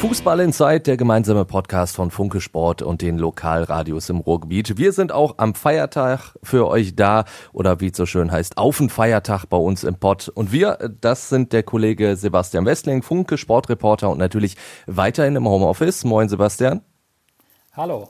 Fußball Inside, der gemeinsame Podcast von Funke Sport und den Lokalradios im Ruhrgebiet. Wir sind auch am Feiertag für euch da oder wie es so schön heißt, auf den Feiertag bei uns im Pod. Und wir, das sind der Kollege Sebastian Westling, Funke Sportreporter und natürlich weiterhin im Homeoffice. Moin Sebastian. Hallo.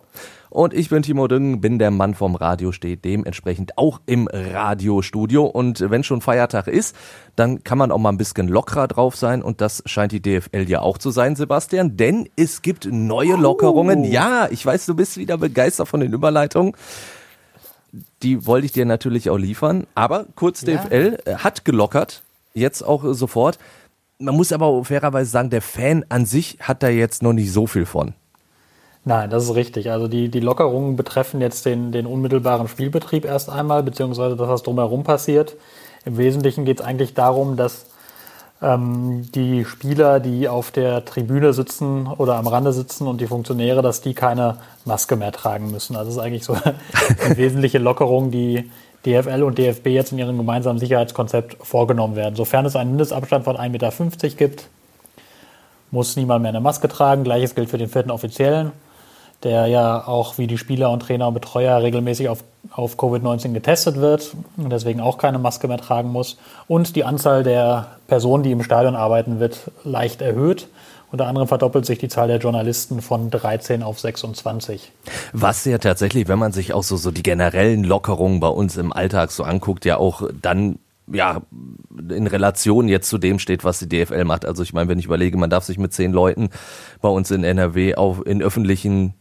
Und ich bin Timo Düngen, bin der Mann vom Radio, steht dementsprechend auch im Radiostudio. Und wenn schon Feiertag ist, dann kann man auch mal ein bisschen lockerer drauf sein. Und das scheint die DFL ja auch zu sein, Sebastian. Denn es gibt neue Lockerungen. Ja, ich weiß, du bist wieder begeistert von den Überleitungen. Die wollte ich dir natürlich auch liefern. Aber kurz DFL ja. hat gelockert. Jetzt auch sofort. Man muss aber fairerweise sagen, der Fan an sich hat da jetzt noch nicht so viel von. Nein, das ist richtig. Also die, die Lockerungen betreffen jetzt den, den unmittelbaren Spielbetrieb erst einmal, beziehungsweise das, was drumherum passiert. Im Wesentlichen geht es eigentlich darum, dass ähm, die Spieler, die auf der Tribüne sitzen oder am Rande sitzen und die Funktionäre, dass die keine Maske mehr tragen müssen. Also das ist eigentlich so eine wesentliche Lockerung, die DFL und DFB jetzt in ihrem gemeinsamen Sicherheitskonzept vorgenommen werden. Sofern es einen Mindestabstand von 1,50 Meter gibt, muss niemand mehr eine Maske tragen. Gleiches gilt für den vierten Offiziellen der ja auch wie die Spieler und Trainer und Betreuer regelmäßig auf, auf Covid-19 getestet wird und deswegen auch keine Maske mehr tragen muss. Und die Anzahl der Personen, die im Stadion arbeiten, wird leicht erhöht. Unter anderem verdoppelt sich die Zahl der Journalisten von 13 auf 26. Was ja tatsächlich, wenn man sich auch so, so die generellen Lockerungen bei uns im Alltag so anguckt, ja auch dann ja, in Relation jetzt zu dem steht, was die DFL macht. Also ich meine, wenn ich überlege, man darf sich mit zehn Leuten bei uns in NRW auf, in öffentlichen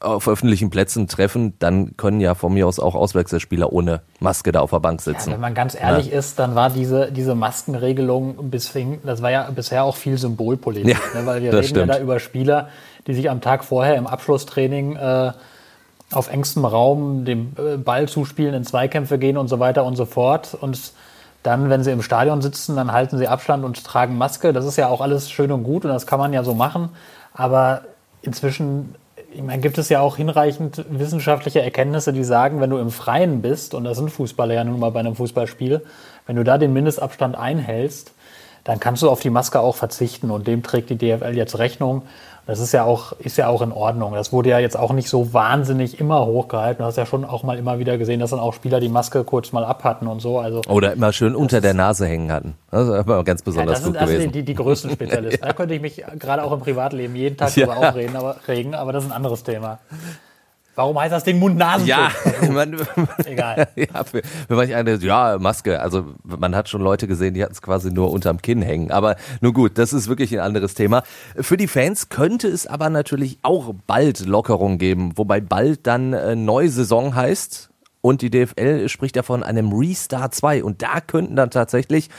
auf öffentlichen Plätzen treffen, dann können ja von mir aus auch Auswechselspieler ohne Maske da auf der Bank sitzen. Ja, wenn man ganz ehrlich ja. ist, dann war diese, diese Maskenregelung bisher, das war ja bisher auch viel Symbolpolitik, ja, ne, weil wir reden stimmt. ja da über Spieler, die sich am Tag vorher im Abschlusstraining äh, auf engstem Raum dem äh, Ball zuspielen, in Zweikämpfe gehen und so weiter und so fort und dann, wenn sie im Stadion sitzen, dann halten sie Abstand und tragen Maske. Das ist ja auch alles schön und gut und das kann man ja so machen. Aber inzwischen ich meine, gibt es ja auch hinreichend wissenschaftliche Erkenntnisse, die sagen, wenn du im Freien bist, und das sind Fußballer ja nun mal bei einem Fußballspiel, wenn du da den Mindestabstand einhältst, dann kannst du auf die Maske auch verzichten und dem trägt die DFL jetzt Rechnung. Das ist ja auch, ist ja auch in Ordnung. Das wurde ja jetzt auch nicht so wahnsinnig immer hochgehalten. Du hast ja schon auch mal immer wieder gesehen, dass dann auch Spieler die Maske kurz mal abhatten und so. Also, Oder immer schön unter der Nase hängen hatten. Das ist immer ganz besonders ja, das gut sind, gewesen. Das sind die, die größten Spezialisten. ja. Da könnte ich mich gerade auch im Privatleben jeden Tag ja. drüber aufregen, aber, regen, aber das ist ein anderes Thema. Warum heißt das Ding Mund-Nasen? Ja, man, egal. ja, für, für manche eine, ja, Maske. Also man hat schon Leute gesehen, die hatten es quasi nur unterm Kinn hängen. Aber nur gut, das ist wirklich ein anderes Thema. Für die Fans könnte es aber natürlich auch bald Lockerung geben, wobei bald dann äh, neue Saison heißt. Und die DFL spricht ja von einem Restart 2. Und da könnten dann tatsächlich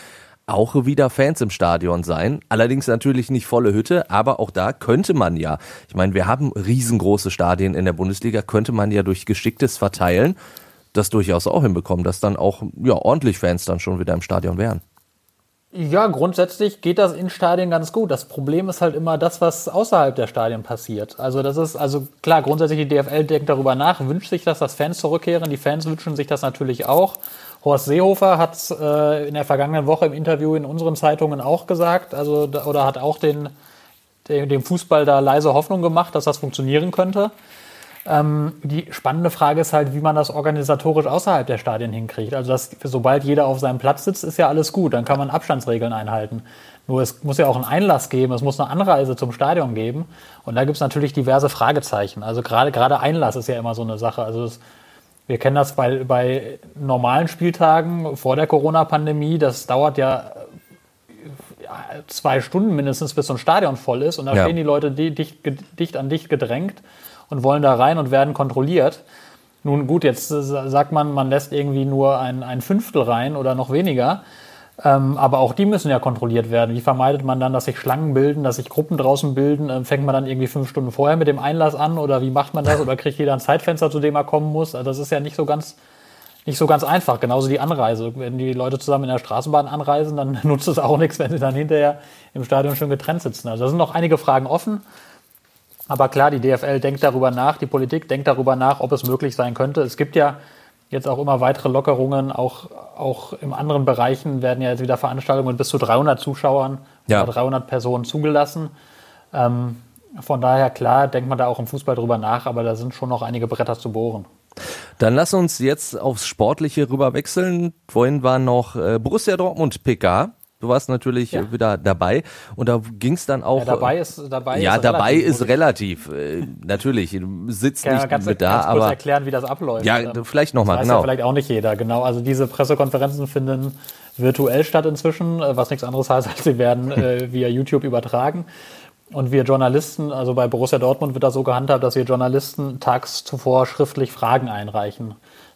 auch wieder Fans im Stadion sein. Allerdings natürlich nicht volle Hütte, aber auch da könnte man ja, ich meine, wir haben riesengroße Stadien in der Bundesliga, könnte man ja durch geschicktes Verteilen das durchaus auch hinbekommen, dass dann auch ja, ordentlich Fans dann schon wieder im Stadion wären. Ja, grundsätzlich geht das in Stadien ganz gut. Das Problem ist halt immer das, was außerhalb der Stadien passiert. Also das ist, also klar, grundsätzlich die DFL denkt darüber nach, wünscht sich das, dass Fans zurückkehren. Die Fans wünschen sich das natürlich auch. Horst Seehofer hat es äh, in der vergangenen Woche im Interview in unseren Zeitungen auch gesagt, also oder hat auch den, dem Fußball da leise Hoffnung gemacht, dass das funktionieren könnte. Ähm, die spannende Frage ist halt, wie man das organisatorisch außerhalb der Stadien hinkriegt. Also, dass, sobald jeder auf seinem Platz sitzt, ist ja alles gut. Dann kann man Abstandsregeln einhalten. Nur es muss ja auch einen Einlass geben, es muss eine Anreise zum Stadion geben. Und da gibt es natürlich diverse Fragezeichen. Also gerade gerade Einlass ist ja immer so eine Sache. Also es, wir kennen das bei, bei normalen Spieltagen vor der Corona-Pandemie. Das dauert ja zwei Stunden mindestens, bis so ein Stadion voll ist. Und da ja. stehen die Leute dicht, dicht an dicht gedrängt und wollen da rein und werden kontrolliert. Nun gut, jetzt sagt man, man lässt irgendwie nur ein, ein Fünftel rein oder noch weniger. Ähm, aber auch die müssen ja kontrolliert werden. Wie vermeidet man dann, dass sich Schlangen bilden, dass sich Gruppen draußen bilden? Ähm, fängt man dann irgendwie fünf Stunden vorher mit dem Einlass an oder wie macht man das? Oder kriegt jeder ein Zeitfenster, zu dem er kommen muss? Also das ist ja nicht so ganz, nicht so ganz einfach. Genauso die Anreise. Wenn die Leute zusammen in der Straßenbahn anreisen, dann nutzt es auch nichts, wenn sie dann hinterher im Stadion schon getrennt sitzen. Also da sind noch einige Fragen offen. Aber klar, die DFL denkt darüber nach, die Politik denkt darüber nach, ob es möglich sein könnte. Es gibt ja jetzt auch immer weitere Lockerungen. Auch, auch in anderen Bereichen werden ja jetzt wieder Veranstaltungen mit bis zu 300 Zuschauern ja. oder 300 Personen zugelassen. Ähm, von daher, klar, denkt man da auch im Fußball drüber nach, aber da sind schon noch einige Bretter zu bohren. Dann lass uns jetzt aufs Sportliche rüber wechseln. Vorhin war noch äh, Borussia Dortmund PK. Du warst natürlich ja. wieder dabei und da ging es dann auch. Ja, dabei ist dabei. Ja, ist dabei relativ, ist relativ. Äh, natürlich sitzt nicht ganz, mit da, ganz aber erklären, wie das abläuft. Ja, ähm, vielleicht nochmal. Genau. Ja vielleicht auch nicht jeder. Genau. Also diese Pressekonferenzen finden virtuell statt inzwischen, äh, was nichts anderes heißt, als sie werden äh, via YouTube übertragen. Und wir Journalisten, also bei Borussia Dortmund wird das so gehandhabt, dass wir Journalisten tags zuvor schriftlich Fragen einreichen.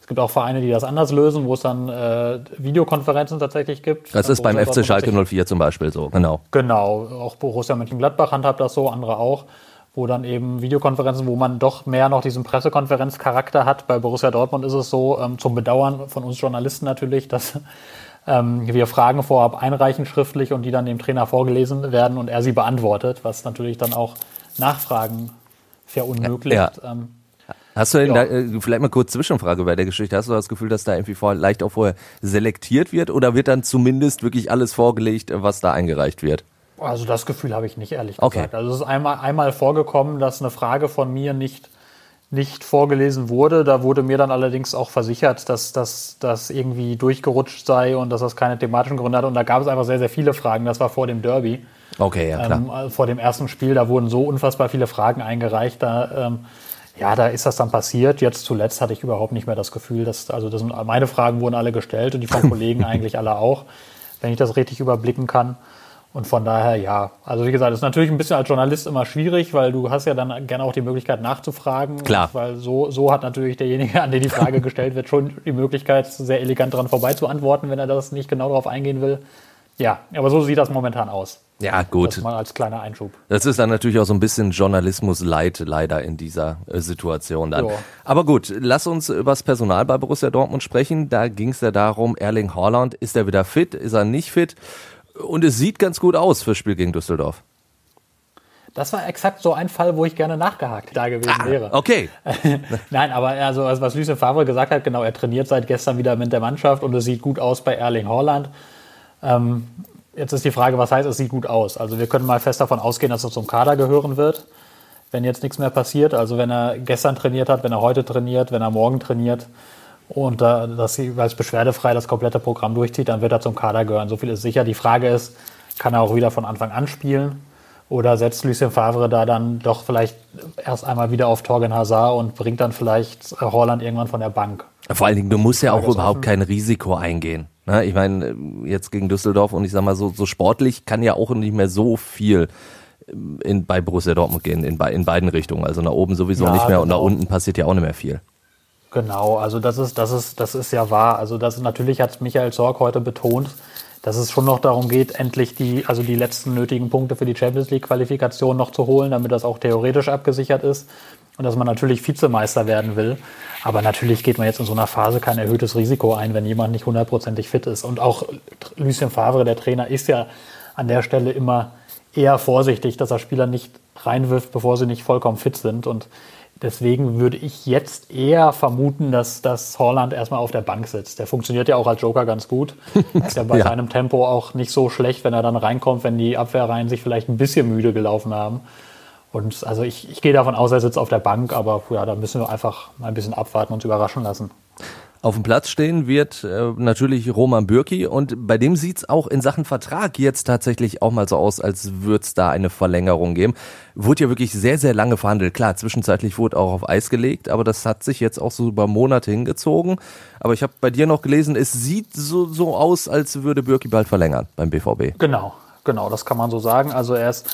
Es gibt auch Vereine, die das anders lösen, wo es dann äh, Videokonferenzen tatsächlich gibt. Das ist beim FC Schalke 04 zum Beispiel so, genau. Genau, auch Borussia Mönchengladbach handhabt das so, andere auch, wo dann eben Videokonferenzen, wo man doch mehr noch diesen Pressekonferenzcharakter hat. Bei Borussia Dortmund ist es so, ähm, zum Bedauern von uns Journalisten natürlich, dass ähm, wir Fragen vorab einreichen schriftlich und die dann dem Trainer vorgelesen werden und er sie beantwortet, was natürlich dann auch Nachfragen verunmöglicht. Ja, ja. Ähm, Hast du denn ja. da, äh, vielleicht mal kurz Zwischenfrage bei der Geschichte, hast du das Gefühl, dass da irgendwie vor, leicht auch vorher selektiert wird oder wird dann zumindest wirklich alles vorgelegt, was da eingereicht wird? Also das Gefühl habe ich nicht, ehrlich okay. gesagt. Also es ist einmal, einmal vorgekommen, dass eine Frage von mir nicht nicht vorgelesen wurde. Da wurde mir dann allerdings auch versichert, dass das irgendwie durchgerutscht sei und dass das keine thematischen Gründe hat. Und da gab es einfach sehr, sehr viele Fragen. Das war vor dem Derby. Okay, ja klar. Ähm, vor dem ersten Spiel, da wurden so unfassbar viele Fragen eingereicht. Da, ähm, ja, da ist das dann passiert. Jetzt zuletzt hatte ich überhaupt nicht mehr das Gefühl, dass, also das sind, meine Fragen wurden alle gestellt und die von Kollegen eigentlich alle auch, wenn ich das richtig überblicken kann. Und von daher, ja, also wie gesagt, ist natürlich ein bisschen als Journalist immer schwierig, weil du hast ja dann gerne auch die Möglichkeit nachzufragen. Klar. Weil so, so hat natürlich derjenige, an den die Frage gestellt wird, schon die Möglichkeit, sehr elegant daran vorbei zu antworten, wenn er das nicht genau darauf eingehen will. Ja, aber so sieht das momentan aus. Ja, gut. Das mal als kleiner Einschub. Das ist dann natürlich auch so ein bisschen Journalismus-Leid leider in dieser äh, Situation dann. Jo. Aber gut, lass uns über das Personal bei Borussia Dortmund sprechen. Da ging es ja darum, Erling Haaland, ist er wieder fit, ist er nicht fit? Und es sieht ganz gut aus fürs Spiel gegen Düsseldorf. Das war exakt so ein Fall, wo ich gerne nachgehakt da gewesen ah, wäre. Okay. Nein, aber also, was Lucien Favre gesagt hat, genau, er trainiert seit gestern wieder mit der Mannschaft und es sieht gut aus bei Erling Haaland. Ähm, jetzt ist die Frage, was heißt, es sieht gut aus? Also wir können mal fest davon ausgehen, dass er zum Kader gehören wird, wenn jetzt nichts mehr passiert. Also wenn er gestern trainiert hat, wenn er heute trainiert, wenn er morgen trainiert, und äh, dass sie als beschwerdefrei das komplette Programm durchzieht, dann wird er zum Kader gehören. So viel ist sicher. Die Frage ist, kann er auch wieder von Anfang an spielen? Oder setzt Lucien Favre da dann doch vielleicht erst einmal wieder auf Torgen Hazard und bringt dann vielleicht Holland irgendwann von der Bank? Vor allen Dingen, du musst ja auch überhaupt kein Risiko eingehen. Ne? Ich meine, jetzt gegen Düsseldorf und ich sag mal so, so sportlich kann ja auch nicht mehr so viel in, bei Borussia Dortmund gehen, in, in beiden Richtungen. Also nach oben sowieso ja, nicht mehr genau. und nach unten passiert ja auch nicht mehr viel. Genau, also das ist, das ist, das ist ja wahr. Also das natürlich hat Michael Sorg heute betont, dass es schon noch darum geht, endlich die, also die letzten nötigen Punkte für die Champions League Qualifikation noch zu holen, damit das auch theoretisch abgesichert ist und dass man natürlich Vizemeister werden will. Aber natürlich geht man jetzt in so einer Phase kein erhöhtes Risiko ein, wenn jemand nicht hundertprozentig fit ist. Und auch Lucien Favre, der Trainer, ist ja an der Stelle immer eher vorsichtig, dass er Spieler nicht reinwirft, bevor sie nicht vollkommen fit sind. Und Deswegen würde ich jetzt eher vermuten, dass, dass Holland erstmal auf der Bank sitzt. Der funktioniert ja auch als Joker ganz gut. Ist ja bei ja. seinem Tempo auch nicht so schlecht, wenn er dann reinkommt, wenn die Abwehrreihen sich vielleicht ein bisschen müde gelaufen haben. Und also ich, ich gehe davon aus, er sitzt auf der Bank, aber ja, da müssen wir einfach mal ein bisschen abwarten und uns überraschen lassen. Auf dem Platz stehen wird äh, natürlich Roman Bürki und bei dem sieht's auch in Sachen Vertrag jetzt tatsächlich auch mal so aus, als würde es da eine Verlängerung geben. Wurde ja wirklich sehr, sehr lange verhandelt. Klar, zwischenzeitlich wurde auch auf Eis gelegt, aber das hat sich jetzt auch so über Monate hingezogen. Aber ich habe bei dir noch gelesen, es sieht so, so aus, als würde Bürki bald verlängern beim BVB. Genau, genau, das kann man so sagen. Also er ist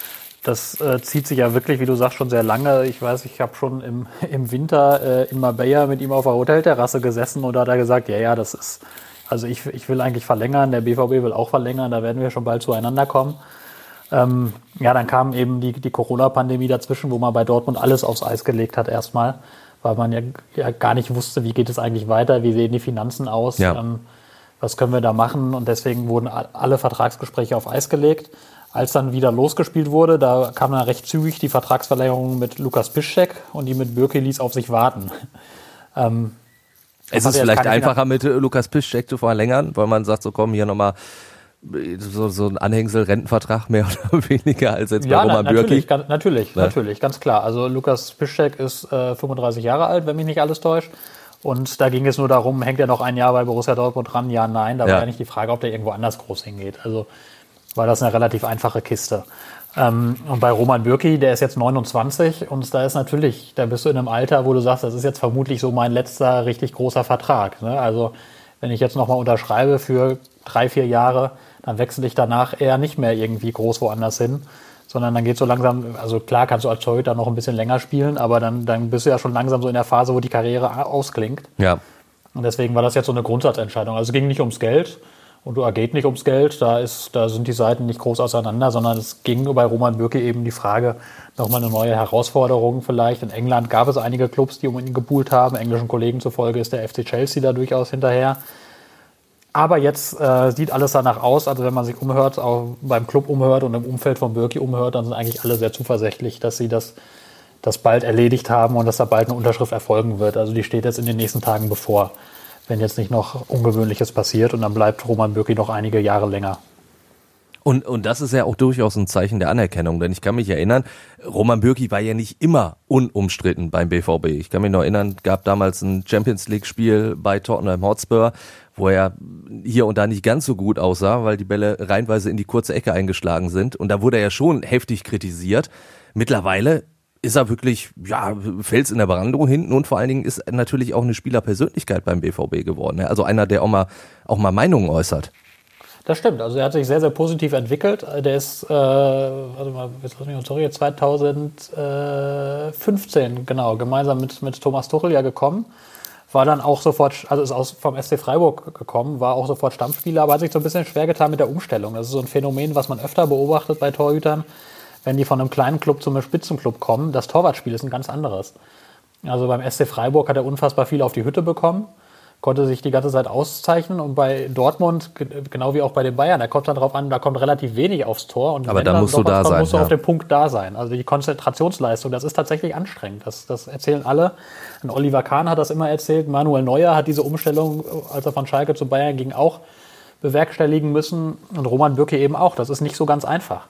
das äh, zieht sich ja wirklich, wie du sagst, schon sehr lange. Ich weiß, ich habe schon im, im Winter äh, in Marbella mit ihm auf der Hotelterrasse gesessen und da hat er gesagt, ja, ja, das ist, also ich, ich will eigentlich verlängern, der BVB will auch verlängern, da werden wir schon bald zueinander kommen. Ähm, ja, dann kam eben die, die Corona-Pandemie dazwischen, wo man bei Dortmund alles aufs Eis gelegt hat erstmal, weil man ja, ja, gar nicht wusste, wie geht es eigentlich weiter, wie sehen die Finanzen aus, ja. ähm, was können wir da machen. Und deswegen wurden alle Vertragsgespräche auf Eis gelegt. Als dann wieder losgespielt wurde, da kam dann recht zügig die Vertragsverlängerung mit Lukas Piszczek und die mit Birki ließ auf sich warten. Ähm, es ist vielleicht einfacher mit Lukas Piszczek zu verlängern, weil man sagt, so komm, hier nochmal so, so ein Anhängsel Rentenvertrag mehr oder weniger als jetzt ja, bei Roman na, natürlich, Bürki. Ganz, natürlich, ja. natürlich, ganz klar. Also Lukas Piszczek ist äh, 35 Jahre alt, wenn mich nicht alles täuscht. Und da ging es nur darum, hängt er noch ein Jahr bei Borussia Dortmund dran? Ja, nein. Da ja. war ja nicht die Frage, ob der irgendwo anders groß hingeht. Also war das eine relativ einfache Kiste. Ähm, und bei Roman Bürki, der ist jetzt 29 und da ist natürlich, da bist du in einem Alter, wo du sagst, das ist jetzt vermutlich so mein letzter richtig großer Vertrag. Ne? Also wenn ich jetzt nochmal unterschreibe für drei, vier Jahre, dann wechsle ich danach eher nicht mehr irgendwie groß woanders hin, sondern dann geht so langsam, also klar kannst du als Torhüter noch ein bisschen länger spielen, aber dann, dann bist du ja schon langsam so in der Phase, wo die Karriere ausklingt. Ja. Und deswegen war das jetzt so eine Grundsatzentscheidung. Also es ging nicht ums Geld und du geht nicht ums Geld, da, ist, da sind die Seiten nicht groß auseinander, sondern es ging bei Roman Bürki eben die Frage, nochmal eine neue Herausforderung vielleicht. In England gab es einige Clubs, die um ihn gebuhlt haben. Englischen Kollegen zufolge ist der FC Chelsea da durchaus hinterher. Aber jetzt äh, sieht alles danach aus, also wenn man sich umhört, auch beim Club umhört und im Umfeld von Birki umhört, dann sind eigentlich alle sehr zuversichtlich, dass sie das, das bald erledigt haben und dass da bald eine Unterschrift erfolgen wird. Also die steht jetzt in den nächsten Tagen bevor, wenn jetzt nicht noch Ungewöhnliches passiert und dann bleibt Roman Birki noch einige Jahre länger. Und, und das ist ja auch durchaus ein Zeichen der Anerkennung, denn ich kann mich erinnern, Roman Bürki war ja nicht immer unumstritten beim BVB. Ich kann mich noch erinnern, gab damals ein Champions League Spiel bei Tottenham Hotspur, wo er hier und da nicht ganz so gut aussah, weil die Bälle reinweise in die kurze Ecke eingeschlagen sind. Und da wurde er ja schon heftig kritisiert. Mittlerweile ist er wirklich, ja, Fels in der Brandung hinten und vor allen Dingen ist er natürlich auch eine Spielerpersönlichkeit beim BVB geworden. Also einer, der auch mal, auch mal Meinungen äußert. Das stimmt. Also er hat sich sehr, sehr positiv entwickelt. Der ist, äh, warte mal, jetzt lass mich mal sorry, 2015, genau, gemeinsam mit, mit Thomas Tuchel ja gekommen. War dann auch sofort, also ist aus, vom SC Freiburg gekommen, war auch sofort Stammspieler, aber hat sich so ein bisschen schwer getan mit der Umstellung. Das ist so ein Phänomen, was man öfter beobachtet bei Torhütern, wenn die von einem kleinen Club zum Spitzenclub kommen. Das Torwartspiel ist ein ganz anderes. Also beim SC Freiburg hat er unfassbar viel auf die Hütte bekommen konnte sich die ganze Zeit auszeichnen. Und bei Dortmund, genau wie auch bei den Bayern, da kommt dann drauf an, da kommt relativ wenig aufs Tor. Und Aber da musst du da kommt, sein. musst du ja. auf dem Punkt da sein. Also die Konzentrationsleistung, das ist tatsächlich anstrengend. Das, das erzählen alle. Und Oliver Kahn hat das immer erzählt. Manuel Neuer hat diese Umstellung, als er von Schalke zu Bayern ging, auch bewerkstelligen müssen. Und Roman Bürki eben auch. Das ist nicht so ganz einfach.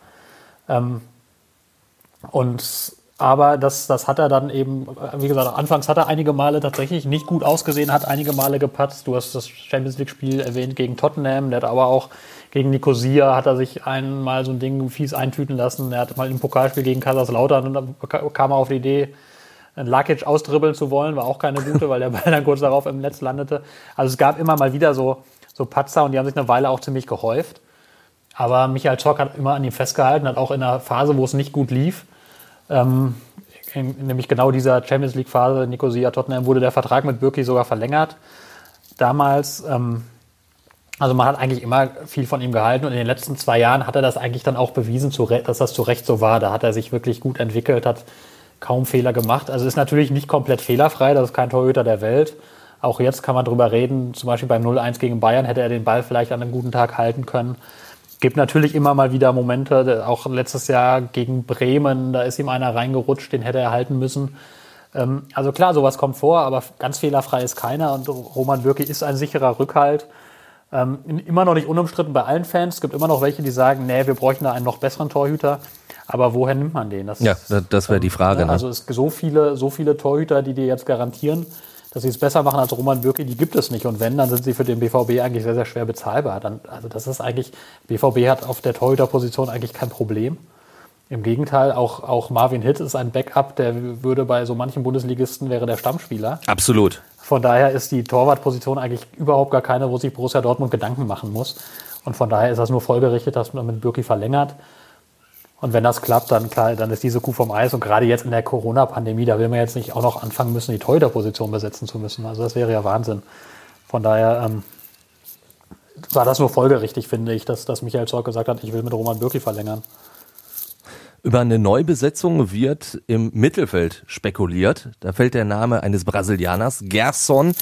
Ähm, und aber das, das hat er dann eben, wie gesagt, anfangs hat er einige Male tatsächlich nicht gut ausgesehen, hat einige Male gepatzt. Du hast das Champions League-Spiel erwähnt gegen Tottenham, der hat aber auch gegen Nicosia hat er sich einmal so ein Ding fies eintüten lassen. Er hat mal im Pokalspiel gegen Kaiserslautern dann kam er auf die Idee, einen Lakic ausdribbeln zu wollen, war auch keine gute, weil der Ball dann kurz darauf im Netz landete. Also es gab immer mal wieder so, so Patzer und die haben sich eine Weile auch ziemlich gehäuft. Aber Michael Zorc hat immer an ihm festgehalten, hat auch in einer Phase, wo es nicht gut lief, ähm, in, nämlich genau dieser Champions League Phase, Nicosia Tottenham, wurde der Vertrag mit Birki sogar verlängert. Damals, ähm, also man hat eigentlich immer viel von ihm gehalten und in den letzten zwei Jahren hat er das eigentlich dann auch bewiesen, dass das zu Recht so war. Da hat er sich wirklich gut entwickelt, hat kaum Fehler gemacht. Also ist natürlich nicht komplett fehlerfrei, das ist kein Torhüter der Welt. Auch jetzt kann man drüber reden, zum Beispiel beim 0-1 gegen Bayern hätte er den Ball vielleicht an einem guten Tag halten können gibt natürlich immer mal wieder Momente, auch letztes Jahr gegen Bremen, da ist ihm einer reingerutscht, den hätte er halten müssen. Ähm, also klar, sowas kommt vor, aber ganz fehlerfrei ist keiner und Roman Bürki ist ein sicherer Rückhalt. Ähm, immer noch nicht unumstritten bei allen Fans. Es gibt immer noch welche, die sagen, nee, wir bräuchten da einen noch besseren Torhüter. Aber woher nimmt man den? Das, ja, das wäre die Frage. Ähm, ne? Also es gibt so viele, so viele Torhüter, die dir jetzt garantieren, dass sie es besser machen als Roman Bürki, die gibt es nicht. Und wenn, dann sind sie für den BVB eigentlich sehr, sehr schwer bezahlbar. Dann, also das ist eigentlich, BVB hat auf der Torhüterposition eigentlich kein Problem. Im Gegenteil, auch, auch Marvin Hitt ist ein Backup, der würde bei so manchen Bundesligisten wäre der Stammspieler. Absolut. Von daher ist die Torwartposition eigentlich überhaupt gar keine, wo sich Borussia Dortmund Gedanken machen muss. Und von daher ist das nur folgerichtet, dass man mit Bürki verlängert. Und wenn das klappt, dann klar, dann ist diese Kuh vom Eis. Und gerade jetzt in der Corona-Pandemie, da will man jetzt nicht auch noch anfangen müssen, die Torhüter-Position besetzen zu müssen. Also das wäre ja Wahnsinn. Von daher ähm, war das nur folgerichtig, finde ich, dass, dass Michael Zorc gesagt hat, ich will mit Roman Bürki verlängern. Über eine Neubesetzung wird im Mittelfeld spekuliert. Da fällt der Name eines Brasilianers, Gerson.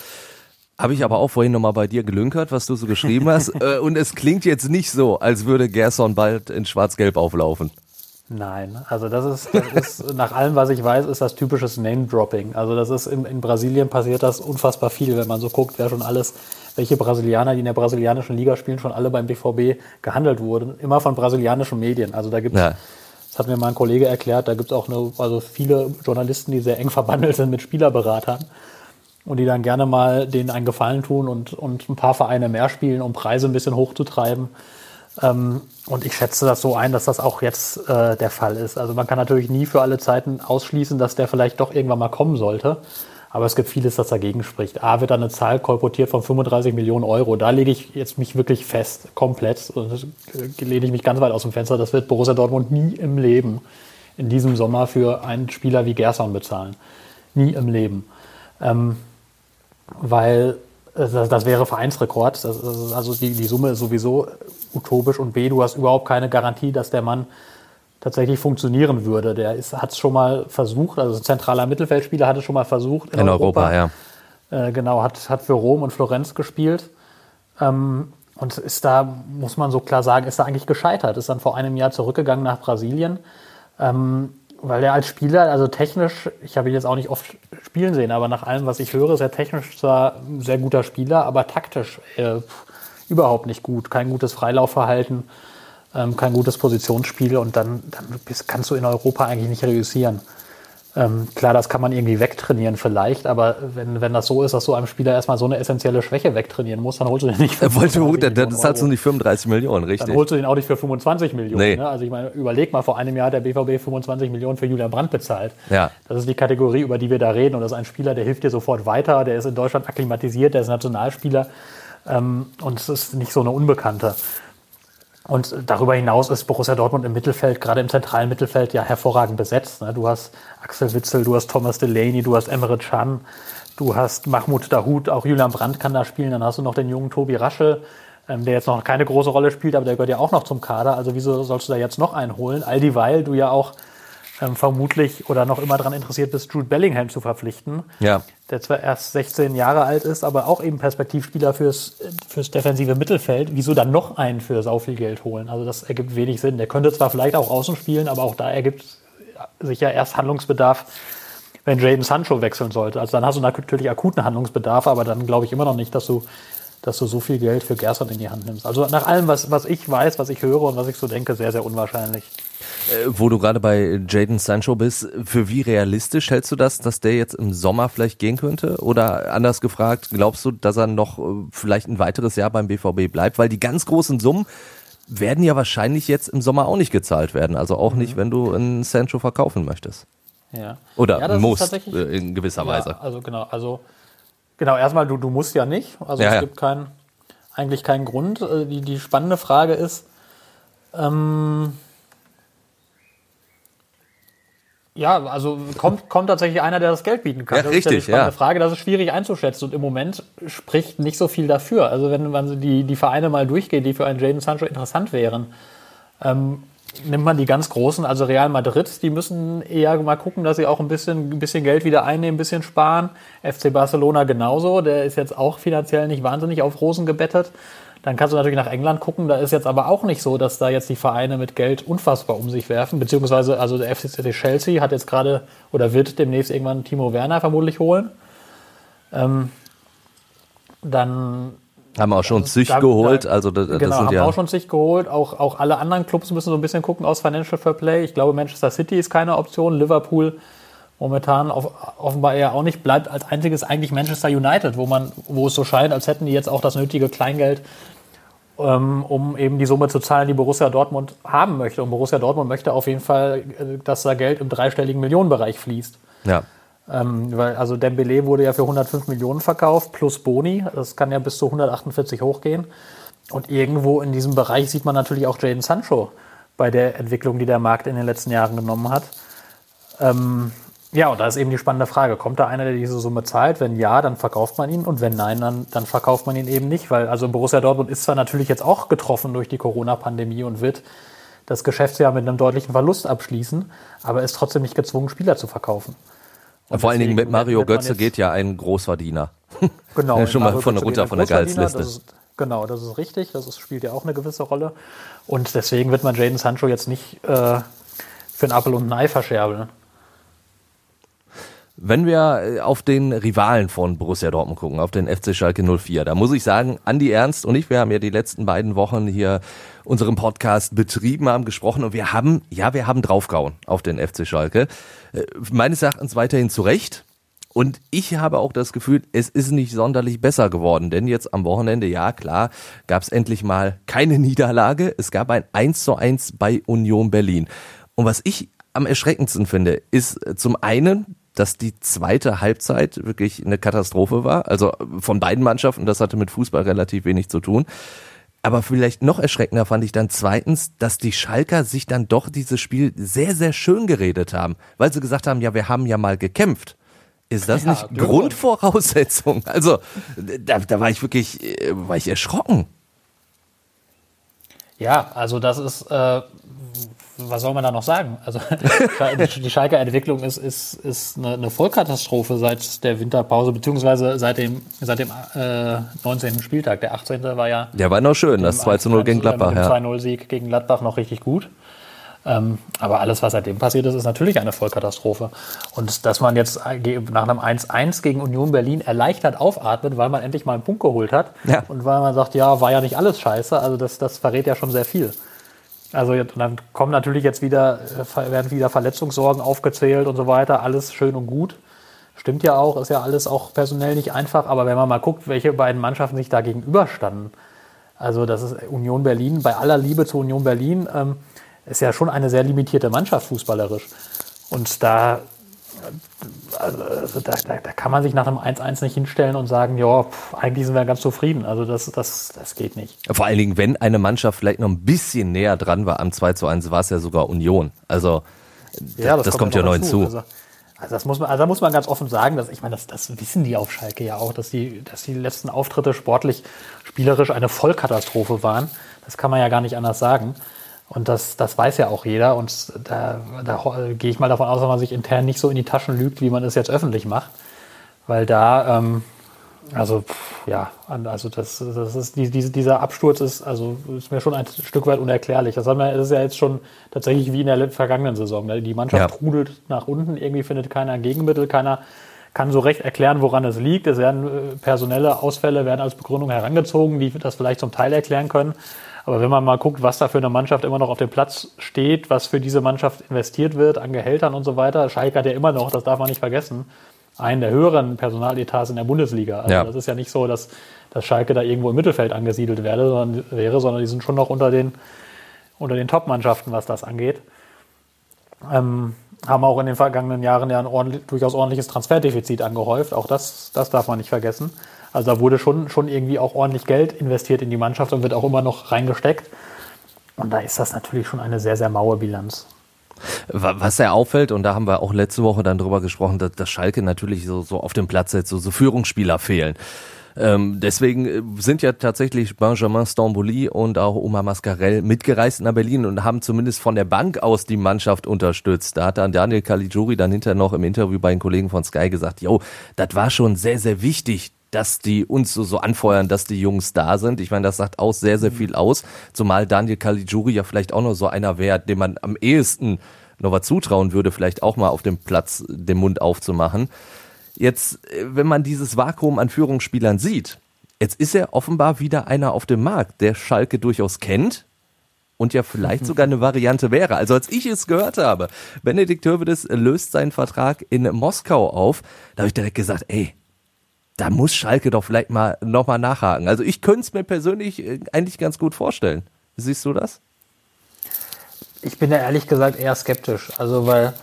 Habe ich aber auch vorhin nochmal bei dir gelünkert, was du so geschrieben hast. Äh, und es klingt jetzt nicht so, als würde Gerson bald in Schwarz-Gelb auflaufen. Nein, also das ist, das ist, nach allem, was ich weiß, ist das typisches Name-Dropping. Also das ist in, in, Brasilien passiert das unfassbar viel, wenn man so guckt, wer schon alles, welche Brasilianer, die in der brasilianischen Liga spielen, schon alle beim BVB gehandelt wurden. Immer von brasilianischen Medien. Also da gibt es, ja. das hat mir mal ein Kollege erklärt, da gibt es auch eine, also viele Journalisten, die sehr eng verbandelt sind mit Spielerberatern und die dann gerne mal denen einen Gefallen tun und, und ein paar Vereine mehr spielen, um Preise ein bisschen hochzutreiben. Ähm, und ich schätze das so ein, dass das auch jetzt äh, der Fall ist. Also man kann natürlich nie für alle Zeiten ausschließen, dass der vielleicht doch irgendwann mal kommen sollte. Aber es gibt vieles, das dagegen spricht. A wird da eine Zahl kolportiert von 35 Millionen Euro. Da lege ich jetzt mich wirklich fest, komplett. Und äh, lehne ich mich ganz weit aus dem Fenster. Das wird Borussia Dortmund nie im Leben in diesem Sommer für einen Spieler wie Gerson bezahlen. Nie im Leben. Ähm, weil das, das, wäre Vereinsrekord. Das, also die, die Summe ist sowieso utopisch und B, du hast überhaupt keine Garantie, dass der Mann tatsächlich funktionieren würde. Der hat es schon mal versucht, also ein zentraler Mittelfeldspieler hat es schon mal versucht in, in Europa, Europa, ja. Äh, genau, hat, hat für Rom und Florenz gespielt. Ähm, und ist da, muss man so klar sagen, ist da eigentlich gescheitert. Ist dann vor einem Jahr zurückgegangen nach Brasilien. Ähm, weil er als Spieler, also technisch, ich habe ihn jetzt auch nicht oft spielen sehen, aber nach allem, was ich höre, ist er technisch zwar ein sehr guter Spieler, aber taktisch äh, überhaupt nicht gut. Kein gutes Freilaufverhalten, ähm, kein gutes Positionsspiel und dann, dann kannst du in Europa eigentlich nicht reüssieren. Ähm, klar, das kann man irgendwie wegtrainieren vielleicht, aber wenn, wenn das so ist, dass du einem Spieler erstmal so eine essentielle Schwäche wegtrainieren musst, dann holst du den nicht für 25 Das zahlst du nicht 35 Millionen, richtig. Dann holst du den auch nicht für 25 Millionen. Nee. Ne? Also ich meine, überleg mal, vor einem Jahr hat der BVB 25 Millionen für Julian Brandt bezahlt. Ja. Das ist die Kategorie, über die wir da reden und das ist ein Spieler, der hilft dir sofort weiter, der ist in Deutschland akklimatisiert, der ist Nationalspieler ähm, und es ist nicht so eine Unbekannte. Und darüber hinaus ist Borussia Dortmund im Mittelfeld, gerade im zentralen Mittelfeld, ja hervorragend besetzt. Ne? Du hast Axel Witzel, du hast Thomas Delaney, du hast Emre Can, du hast Mahmoud Dahoud, auch Julian Brandt kann da spielen, dann hast du noch den jungen Tobi Raschel, ähm, der jetzt noch keine große Rolle spielt, aber der gehört ja auch noch zum Kader. Also wieso sollst du da jetzt noch einen holen? All dieweil du ja auch ähm, vermutlich oder noch immer daran interessiert bist, Jude Bellingham zu verpflichten. Ja. Der zwar erst 16 Jahre alt ist, aber auch eben Perspektivspieler fürs, fürs defensive Mittelfeld. Wieso dann noch einen für sau viel Geld holen? Also das ergibt wenig Sinn. Der könnte zwar vielleicht auch außen spielen, aber auch da ergibt sich ja erst Handlungsbedarf, wenn Jaden Sancho wechseln sollte. Also dann hast du natürlich akuten Handlungsbedarf, aber dann glaube ich immer noch nicht, dass du dass du so viel Geld für Gerson in die Hand nimmst. Also nach allem, was, was ich weiß, was ich höre und was ich so denke, sehr, sehr unwahrscheinlich. Äh, wo du gerade bei Jaden Sancho bist, für wie realistisch hältst du das, dass der jetzt im Sommer vielleicht gehen könnte? Oder anders gefragt, glaubst du, dass er noch äh, vielleicht ein weiteres Jahr beim BVB bleibt? Weil die ganz großen Summen werden ja wahrscheinlich jetzt im Sommer auch nicht gezahlt werden. Also auch mhm. nicht, wenn du einen Sancho verkaufen möchtest. Ja. Oder ja, musst äh, in gewisser ja, Weise. Also genau, also genau, erstmal du, du musst ja nicht. Also ja, es gibt keinen, eigentlich keinen Grund. Die, die spannende Frage ist, ähm, Ja, also kommt, kommt tatsächlich einer, der das Geld bieten kann. Ja, das richtig, ist ja eine ja. Frage, das ist schwierig einzuschätzen und im Moment spricht nicht so viel dafür. Also wenn man die, die Vereine mal durchgeht, die für einen Jaden Sancho interessant wären, ähm, nimmt man die ganz großen, also Real Madrid, die müssen eher mal gucken, dass sie auch ein bisschen, ein bisschen Geld wieder einnehmen, ein bisschen sparen. FC Barcelona genauso, der ist jetzt auch finanziell nicht wahnsinnig auf Rosen gebettet. Dann kannst du natürlich nach England gucken. Da ist jetzt aber auch nicht so, dass da jetzt die Vereine mit Geld unfassbar um sich werfen. Beziehungsweise, also der FCC Chelsea hat jetzt gerade oder wird demnächst irgendwann Timo Werner vermutlich holen. Ähm, dann haben auch schon sich da, geholt, also das, genau, das sind haben ja auch schon sich geholt. Auch, auch alle anderen Clubs müssen so ein bisschen gucken aus Financial Fair Play. Ich glaube, Manchester City ist keine Option. Liverpool momentan auf, offenbar eher auch nicht. Bleibt als einziges eigentlich Manchester United, wo man, wo es so scheint, als hätten die jetzt auch das nötige Kleingeld, um eben die Summe zu zahlen, die Borussia Dortmund haben möchte. Und Borussia Dortmund möchte auf jeden Fall, äh, dass da Geld im dreistelligen Millionenbereich fließt. Ja. Ähm, weil, also Dembele wurde ja für 105 Millionen verkauft, plus Boni. Das kann ja bis zu 148 hochgehen. Und irgendwo in diesem Bereich sieht man natürlich auch Jaden Sancho bei der Entwicklung, die der Markt in den letzten Jahren genommen hat. Ähm, ja, und da ist eben die spannende Frage. Kommt da einer, der diese Summe zahlt? Wenn ja, dann verkauft man ihn. Und wenn nein, dann, dann verkauft man ihn eben nicht. Weil also Borussia Dortmund ist zwar natürlich jetzt auch getroffen durch die Corona-Pandemie und wird das Geschäftsjahr mit einem deutlichen Verlust abschließen, aber ist trotzdem nicht gezwungen, Spieler zu verkaufen. Und Vor allen Dingen mit Mario Götze geht ja ein Großverdiener. Genau. ja, schon mal von runter von der Gehaltsliste. Das ist, genau, das ist richtig. Das ist, spielt ja auch eine gewisse Rolle. Und deswegen wird man Jaden Sancho jetzt nicht äh, für einen Apfel und ein Ei verscherbeln. Wenn wir äh, auf den Rivalen von Borussia Dortmund gucken, auf den FC Schalke 04, da muss ich sagen, Andi Ernst und ich, wir haben ja die letzten beiden Wochen hier unseren Podcast betrieben, haben gesprochen und wir haben, ja, wir haben draufgehauen auf den FC Schalke. Äh, meines Erachtens weiterhin zu Recht. Und ich habe auch das Gefühl, es ist nicht sonderlich besser geworden, denn jetzt am Wochenende, ja klar, gab es endlich mal keine Niederlage. Es gab ein 1 zu 1 bei Union Berlin. Und was ich am erschreckendsten finde, ist äh, zum einen, dass die zweite Halbzeit wirklich eine Katastrophe war. Also von beiden Mannschaften, das hatte mit Fußball relativ wenig zu tun. Aber vielleicht noch erschreckender fand ich dann zweitens, dass die Schalker sich dann doch dieses Spiel sehr, sehr schön geredet haben, weil sie gesagt haben, ja, wir haben ja mal gekämpft. Ist das ja, nicht Grundvoraussetzung? Also, da, da war ich wirklich, äh, war ich erschrocken. Ja, also das ist, äh, was soll man da noch sagen? Also die Schalker Entwicklung ist, ist, ist eine, eine Vollkatastrophe seit der Winterpause, beziehungsweise seit dem, seit dem äh, 19. Spieltag. Der 18. war ja. Der war noch schön, das 2 zu 0 gegen Gladbach. Mit dem 2-0-Sieg gegen Gladbach noch richtig gut. Ähm, aber alles, was seitdem passiert ist, ist natürlich eine Vollkatastrophe. Und dass man jetzt nach einem 1-1 gegen Union Berlin erleichtert aufatmet, weil man endlich mal einen Punkt geholt hat ja. und weil man sagt, ja, war ja nicht alles scheiße, also das, das verrät ja schon sehr viel. Also dann kommen natürlich jetzt wieder, äh, werden wieder Verletzungssorgen aufgezählt und so weiter, alles schön und gut. Stimmt ja auch, ist ja alles auch personell nicht einfach, aber wenn man mal guckt, welche beiden Mannschaften sich da gegenüberstanden, also das ist Union Berlin, bei aller Liebe zu Union Berlin, ähm, ist ja schon eine sehr limitierte Mannschaft fußballerisch. Und da, also da, da, da, kann man sich nach einem 1-1 nicht hinstellen und sagen, ja, eigentlich sind wir ganz zufrieden. Also das, das, das geht nicht. Vor allen Dingen, wenn eine Mannschaft vielleicht noch ein bisschen näher dran war am 2 zu 1, war es ja sogar Union. Also ja, das, das kommt, ja neu hinzu. Also, also das muss man, also da muss man ganz offen sagen, dass ich meine, das, das wissen die auf Schalke ja auch, dass die, dass die letzten Auftritte sportlich, spielerisch eine Vollkatastrophe waren. Das kann man ja gar nicht anders sagen. Und das, das weiß ja auch jeder. Und da, da gehe ich mal davon aus, dass man sich intern nicht so in die Taschen lügt, wie man es jetzt öffentlich macht. Weil da, ähm, also ja, also das, das ist die, diese, dieser Absturz ist, also ist mir schon ein Stück weit unerklärlich. Das, haben wir, das ist ja jetzt schon tatsächlich wie in der vergangenen Saison. Die Mannschaft ja. trudelt nach unten, irgendwie findet keiner Gegenmittel, keiner kann so recht erklären, woran es liegt. Es werden äh, personelle Ausfälle werden als Begründung herangezogen, die das vielleicht zum Teil erklären können. Aber wenn man mal guckt, was da für eine Mannschaft immer noch auf dem Platz steht, was für diese Mannschaft investiert wird an Gehältern und so weiter, Schalke hat ja immer noch, das darf man nicht vergessen, einen der höheren Personaletats in der Bundesliga. Also ja. das ist ja nicht so, dass, dass Schalke da irgendwo im Mittelfeld angesiedelt werde, sondern, wäre, sondern die sind schon noch unter den, unter den Top-Mannschaften, was das angeht. Ähm, haben auch in den vergangenen Jahren ja ein ordentlich, durchaus ordentliches Transferdefizit angehäuft. Auch das, das darf man nicht vergessen. Also da wurde schon, schon irgendwie auch ordentlich Geld investiert in die Mannschaft und wird auch immer noch reingesteckt. Und da ist das natürlich schon eine sehr, sehr maue Bilanz. Was sehr auffällt, und da haben wir auch letzte Woche dann drüber gesprochen, dass, dass Schalke natürlich so, so auf dem Platz jetzt so, so Führungsspieler fehlen. Ähm, deswegen äh, sind ja tatsächlich Benjamin Stambouli und auch Oma Mascarell mitgereist nach Berlin und haben zumindest von der Bank aus die Mannschaft unterstützt. Da hat dann Daniel Caligiuri dann hinterher noch im Interview bei den Kollegen von Sky gesagt, jo, das war schon sehr, sehr wichtig, dass die uns so, so anfeuern, dass die Jungs da sind. Ich meine, das sagt auch sehr, sehr mhm. viel aus. Zumal Daniel Caligiuri ja vielleicht auch noch so einer wäre, dem man am ehesten noch was zutrauen würde, vielleicht auch mal auf dem Platz den Mund aufzumachen. Jetzt, äh, wenn man dieses Vakuum an Führungsspielern sieht, jetzt ist er offenbar wieder einer auf dem Markt, der Schalke durchaus kennt, und ja vielleicht sogar eine Variante wäre. Also als ich es gehört habe, Benedikt Hövedes löst seinen Vertrag in Moskau auf, da habe ich direkt gesagt, ey, da muss Schalke doch vielleicht mal nochmal nachhaken. Also ich könnte es mir persönlich äh, eigentlich ganz gut vorstellen. Siehst du das? Ich bin ja ehrlich gesagt eher skeptisch. Also weil,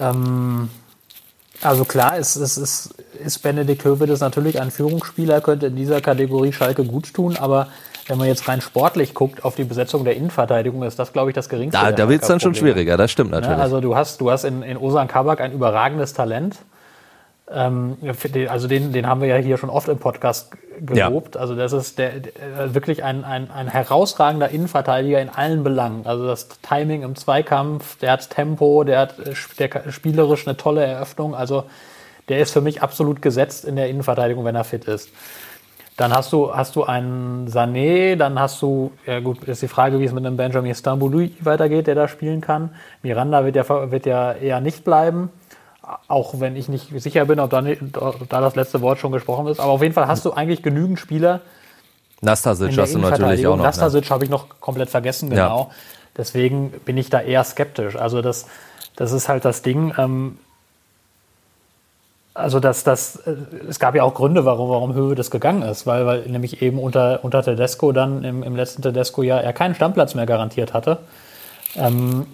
ähm, also klar, ist, ist, ist, ist Benedikt Hövedes natürlich ein Führungsspieler, könnte in dieser Kategorie Schalke gut tun, aber wenn man jetzt rein sportlich guckt auf die Besetzung der Innenverteidigung, ist das, glaube ich, das geringste. Da, da wird es dann schon schwieriger, das stimmt ne, natürlich. Ja, also du hast, du hast in, in Osan Kabak ein überragendes Talent ähm, also den, den haben wir ja hier schon oft im Podcast gelobt. Ja. Also das ist der, der, wirklich ein, ein, ein herausragender Innenverteidiger in allen Belangen. Also das Timing im Zweikampf, der hat Tempo, der hat der spielerisch eine tolle Eröffnung. Also der ist für mich absolut gesetzt in der Innenverteidigung, wenn er fit ist. Dann hast du, hast du einen Sané, dann hast du, ja gut, ist die Frage, wie es mit einem Benjamin Stambouli weitergeht, der da spielen kann. Miranda wird ja, wird ja eher nicht bleiben auch wenn ich nicht sicher bin, ob da, ob da, das letzte Wort schon gesprochen ist. Aber auf jeden Fall hast du eigentlich genügend Spieler. Nastasic hast du natürlich auch noch. Nastasic ne? habe ich noch komplett vergessen, genau. Ja. Deswegen bin ich da eher skeptisch. Also das, das ist halt das Ding. Ähm, also das, das, äh, es gab ja auch Gründe, warum, warum Höhe das gegangen ist, weil, weil nämlich eben unter, unter Tedesco dann im, im letzten Tedesco-Jahr er keinen Stammplatz mehr garantiert hatte. Ähm,